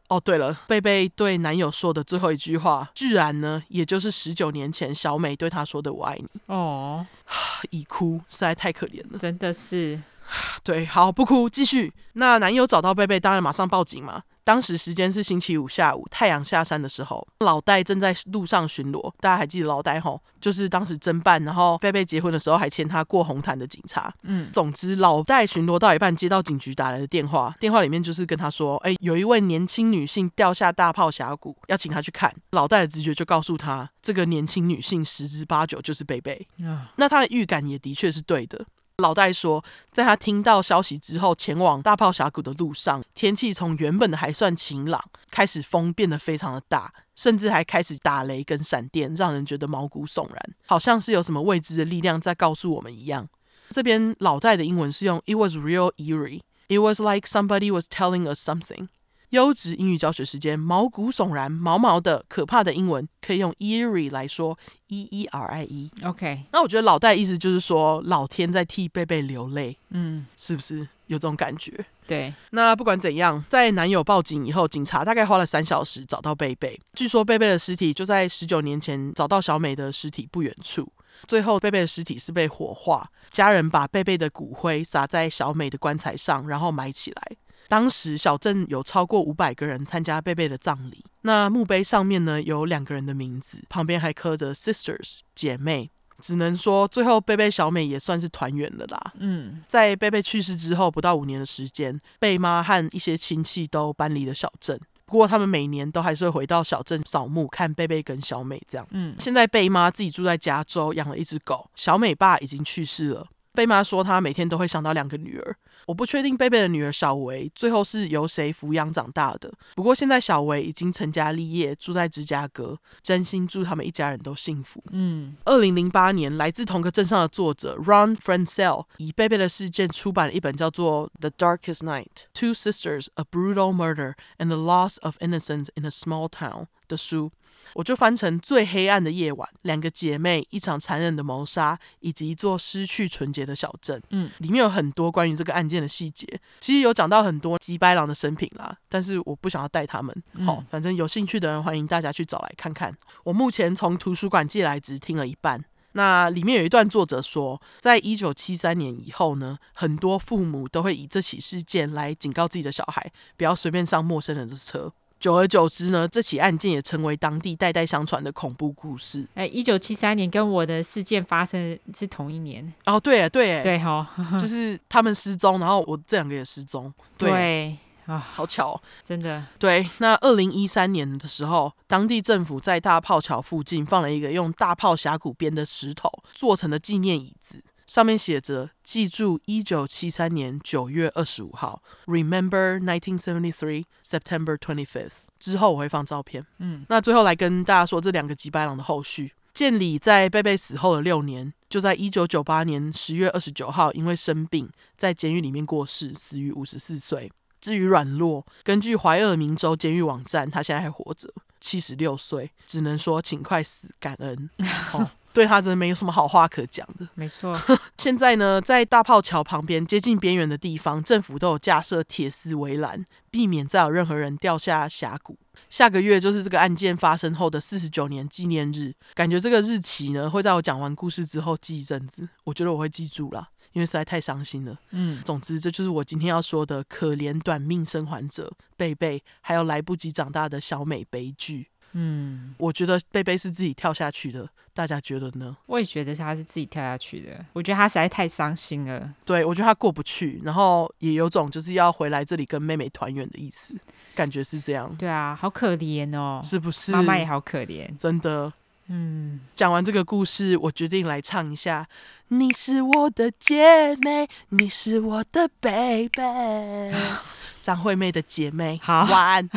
哦，对了，贝贝对男友说的最后一句话，居然呢，也就是十九年前小美对他说的“我爱你”。哦，已哭，实在太可怜了，真的是。对，好，不哭，继续。那男友找到贝贝，当然马上报警嘛。当时时间是星期五下午，太阳下山的时候，老戴正在路上巡逻。大家还记得老戴吼，就是当时侦办，然后贝贝结婚的时候还牵他过红毯的警察。嗯，总之，老戴巡逻到一半，接到警局打来的电话，电话里面就是跟他说，哎，有一位年轻女性掉下大炮峡谷，要请他去看。老戴的直觉就告诉他，这个年轻女性十之八九就是贝贝。嗯，那他的预感也的确是对的。老戴说，在他听到消息之后，前往大炮峡谷的路上，天气从原本的还算晴朗，开始风变得非常的大，甚至还开始打雷跟闪电，让人觉得毛骨悚然，好像是有什么未知的力量在告诉我们一样。这边老戴的英文是用 "It was real eerie. It was like somebody was telling us something." 优质英语教学时间，毛骨悚然、毛毛的、可怕的英文可以用 eerie 来说，e e r i e。OK，那我觉得老戴意思就是说，老天在替贝贝流泪，嗯，是不是有这种感觉？对。那不管怎样，在男友报警以后，警察大概花了三小时找到贝贝。据说贝贝的尸体就在十九年前找到小美的尸体不远处。最后，贝贝的尸体是被火化，家人把贝贝的骨灰撒在小美的棺材上，然后埋起来。当时小镇有超过五百个人参加贝贝的葬礼，那墓碑上面呢，有两个人的名字，旁边还刻着 sisters 姐妹。只能说最后贝贝小美也算是团圆了啦。嗯，在贝贝去世之后不到五年的时间，贝妈和一些亲戚都搬离了小镇，不过他们每年都还是会回到小镇扫墓看贝贝跟小美这样。嗯，现在贝妈自己住在加州，养了一只狗。小美爸已经去世了。贝妈说，她每天都会想到两个女儿。我不确定贝贝的女儿小维最后是由谁抚养长大的。不过现在小维已经成家立业，住在芝加哥。真心祝他们一家人都幸福。嗯，二零零八年，来自同个镇上的作者 Ron Franscell 以贝贝的事件出版了一本叫做《The Darkest Night: Two Sisters, A Brutal Murder, and the Loss of Innocence in a Small Town》的书。我就翻成最黑暗的夜晚，两个姐妹，一场残忍的谋杀，以及一座失去纯洁的小镇。嗯，里面有很多关于这个案件的细节，其实有讲到很多吉白狼的生平啦，但是我不想要带他们。好、嗯，反正有兴趣的人欢迎大家去找来看看。我目前从图书馆借来只听了一半。那里面有一段作者说，在一九七三年以后呢，很多父母都会以这起事件来警告自己的小孩，不要随便上陌生人的车。久而久之呢，这起案件也成为当地代代相传的恐怖故事。哎，一九七三年跟我的事件发生是同一年。哦，对，对，对哈，就是他们失踪，然后我这两个也失踪。对，对啊，好巧哦，真的。对，那二零一三年的时候，当地政府在大炮桥附近放了一个用大炮峡谷边的石头做成的纪念椅子。上面写着：“记住，一九七三年九月二十五号，Remember nineteen seventy three September twenty fifth。”之后我会放照片。嗯，那最后来跟大家说这两个吉白狼的后续。建里在贝贝死后的六年，就在一九九八年十月二十九号，因为生病在监狱里面过世，死于五十四岁。至于软弱，根据怀俄明州监狱网站，他现在还活着，七十六岁。只能说请快死，感恩。哦对他真的没有什么好话可讲的。没错，现在呢，在大炮桥旁边接近边缘的地方，政府都有架设铁丝围栏，避免再有任何人掉下峡谷。下个月就是这个案件发生后的四十九年纪念日，感觉这个日期呢会在我讲完故事之后记一阵子。我觉得我会记住啦，因为实在太伤心了。嗯，总之这就是我今天要说的可怜短命生还者贝贝，还有来不及长大的小美悲剧。嗯，我觉得贝贝是自己跳下去的，大家觉得呢？我也觉得他是自己跳下去的。我觉得他实在太伤心了。对，我觉得他过不去，然后也有种就是要回来这里跟妹妹团圆的意思，感觉是这样。对啊，好可怜哦，是不是？妈妈也好可怜，真的。嗯，讲完这个故事，我决定来唱一下。你是我的姐妹，你是我的贝贝，张惠妹的姐妹。好，晚安。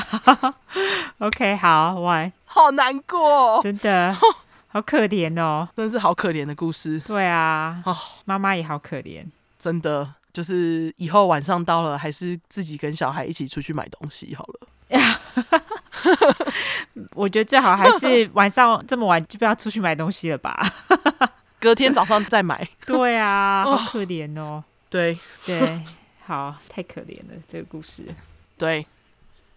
OK，好，晚安。好难过，真的，好可怜哦，真的是好可怜的故事。对啊，哦，妈妈也好可怜，真的，就是以后晚上到了，还是自己跟小孩一起出去买东西好了。我觉得最好还是晚上这么晚就不要出去买东西了吧，隔天早上再买。对啊，好可怜哦。对对，好，太可怜了这个故事。对，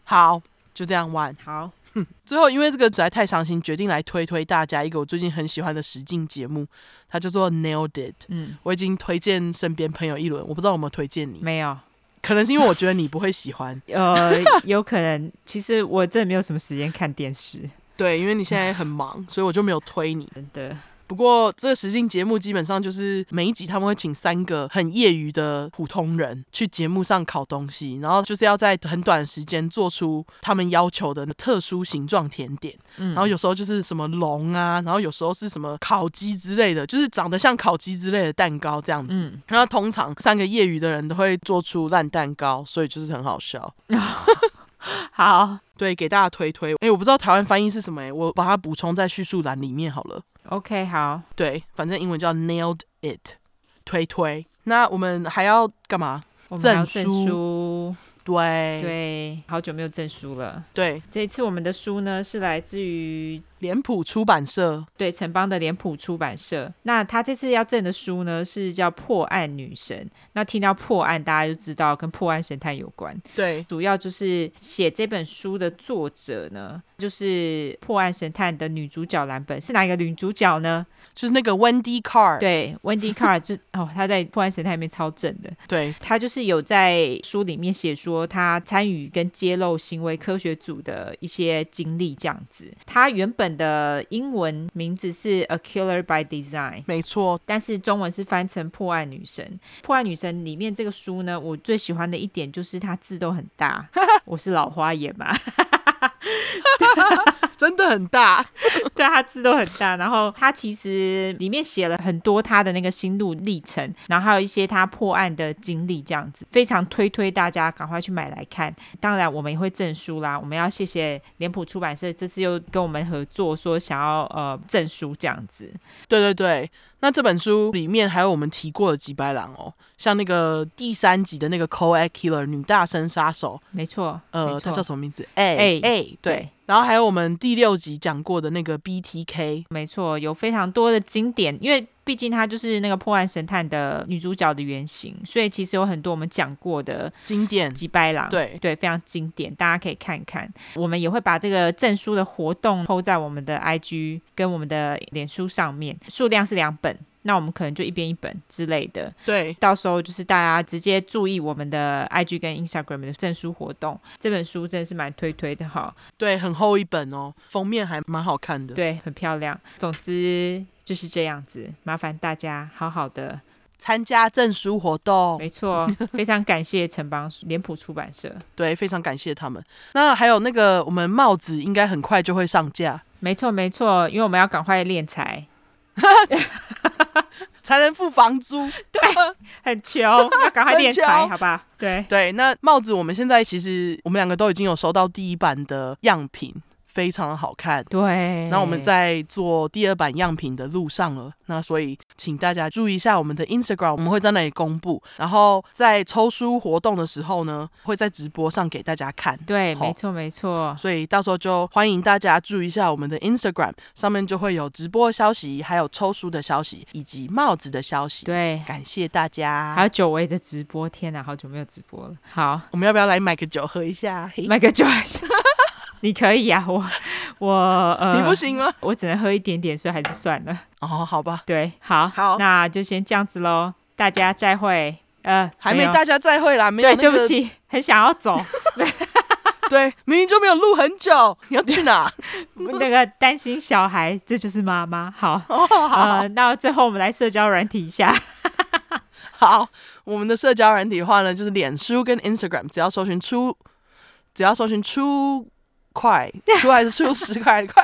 好，就这样玩。好，最后因为这个实在太伤心，决定来推推大家一个我最近很喜欢的实境节目，它叫做 Nailed It。嗯，我已经推荐身边朋友一轮，我不知道有没有推荐你。没有。可能是因为我觉得你不会喜欢，呃，有可能。其实我真的没有什么时间看电视，对，因为你现在很忙，所以我就没有推你。真的。不过这个实境节目基本上就是每一集他们会请三个很业余的普通人去节目上烤东西，然后就是要在很短的时间做出他们要求的特殊形状甜点。嗯，然后有时候就是什么龙啊，然后有时候是什么烤鸡之类的，就是长得像烤鸡之类的蛋糕这样子。嗯，然后通常三个业余的人都会做出烂蛋糕，所以就是很好笑。好，对，给大家推推。哎，我不知道台湾翻译是什么，哎，我把它补充在叙述栏里面好了。OK，好，对，反正英文叫 Nailed It，推推。那我们还要干嘛？证书。对对，好久没有证书了。对，这一次我们的书呢是来自于脸谱出版社，对，城邦的脸谱出版社。那他这次要赠的书呢是叫《破案女神》。那听到破案，大家就知道跟破案神探有关。对，主要就是写这本书的作者呢，就是破案神探的女主角蓝本是哪一个女主角呢？就是那个 Wendy Carr。对，Wendy Carr 就哦，她在破案神探里面超正的。对，她就是有在书里面写说她参与跟揭露行为科学组的一些经历这样子。她原本的英文名字是 A Killer by Design，没错，但是中文是翻成破案女神。破案女神里面这个书呢，我最喜欢的一点就是它字都很大。我是老花眼嘛。真的很大，对，他字都很大。然后他其实里面写了很多他的那个心路历程，然后还有一些他破案的经历，这样子非常推推大家赶快去买来看。当然，我们也会赠书啦。我们要谢谢脸谱出版社这次又跟我们合作，说想要呃赠书这样子。对对对。那这本书里面还有我们提过的几白狼哦，像那个第三集的那个 Coed Killer 女大生杀手，没错，呃，她叫什么名字？哎哎对。然后还有我们第六集讲过的那个 BTK，没错，有非常多的经典，因为毕竟她就是那个破案神探的女主角的原型，所以其实有很多我们讲过的经典几百郎，对对，非常经典，大家可以看看。我们也会把这个证书的活动 PO 在我们的 IG 跟我们的脸书上面，数量是两本。那我们可能就一边一本之类的，对，到时候就是大家直接注意我们的 IG 跟 Instagram 的证书活动。这本书真的是蛮推推的哈，对，很厚一本哦，封面还蛮好看的，对，很漂亮。总之就是这样子，麻烦大家好好的参加证书活动。没错，非常感谢城邦脸谱出版社，对，非常感谢他们。那还有那个我们帽子应该很快就会上架，没错没错，因为我们要赶快练财。才能付房租，对，很穷，要赶快练财，好吧？对。对，那帽子我们现在其实我们两个都已经有收到第一版的样品，非常的好看。对，那我们在做第二版样品的路上了，那所以请大家注意一下我们的 Instagram，我们会在那里公布。然后在抽书活动的时候呢，会在直播上给大家看。对，没错没错。所以到时候就欢迎大家注意一下我们的 Instagram，上面就会有直播消息，还有抽书的消息，以及帽子的消息。对，感谢大家。还有久违的直播，天哪，好久没有直播了。好，我们要不要来买个酒喝一下？买个酒喝一下。你可以呀、啊，我我呃，你不行吗？我只能喝一点点，所以还是算了。哦，好吧。对，好，好，那就先这样子喽。大家再会。呃，还没大家再会啦，没有、那个。对，对不起，很想要走。对，明明就没有录很久，你要去哪？那个担心小孩，这就是妈妈。好，哦、好，呃，那最后我们来社交软体一下。好，我们的社交软体的话呢，就是脸书跟 Instagram，只要搜寻出，只要搜寻出块，出来是出十块块。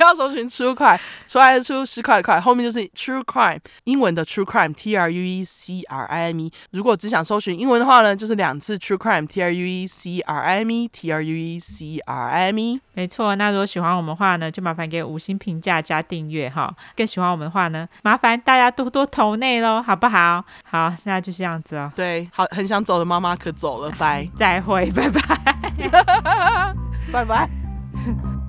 只要搜寻 True Crime，出来的出十块的块，后面就是 True Crime，英文的 True Crime，T R U E C R I M E。如果只想搜寻英文的话呢，就是两次 True Crime，T R U E C R I M E，T R U E C R I M E。没错，那如果喜欢我们的话呢，就麻烦给五星评价加订阅哈。更喜欢我们的话呢，麻烦大家多多投内喽，好不好？好，那就这样子哦。对，好，很想走的妈妈可走了，拜，再会，拜拜，拜拜。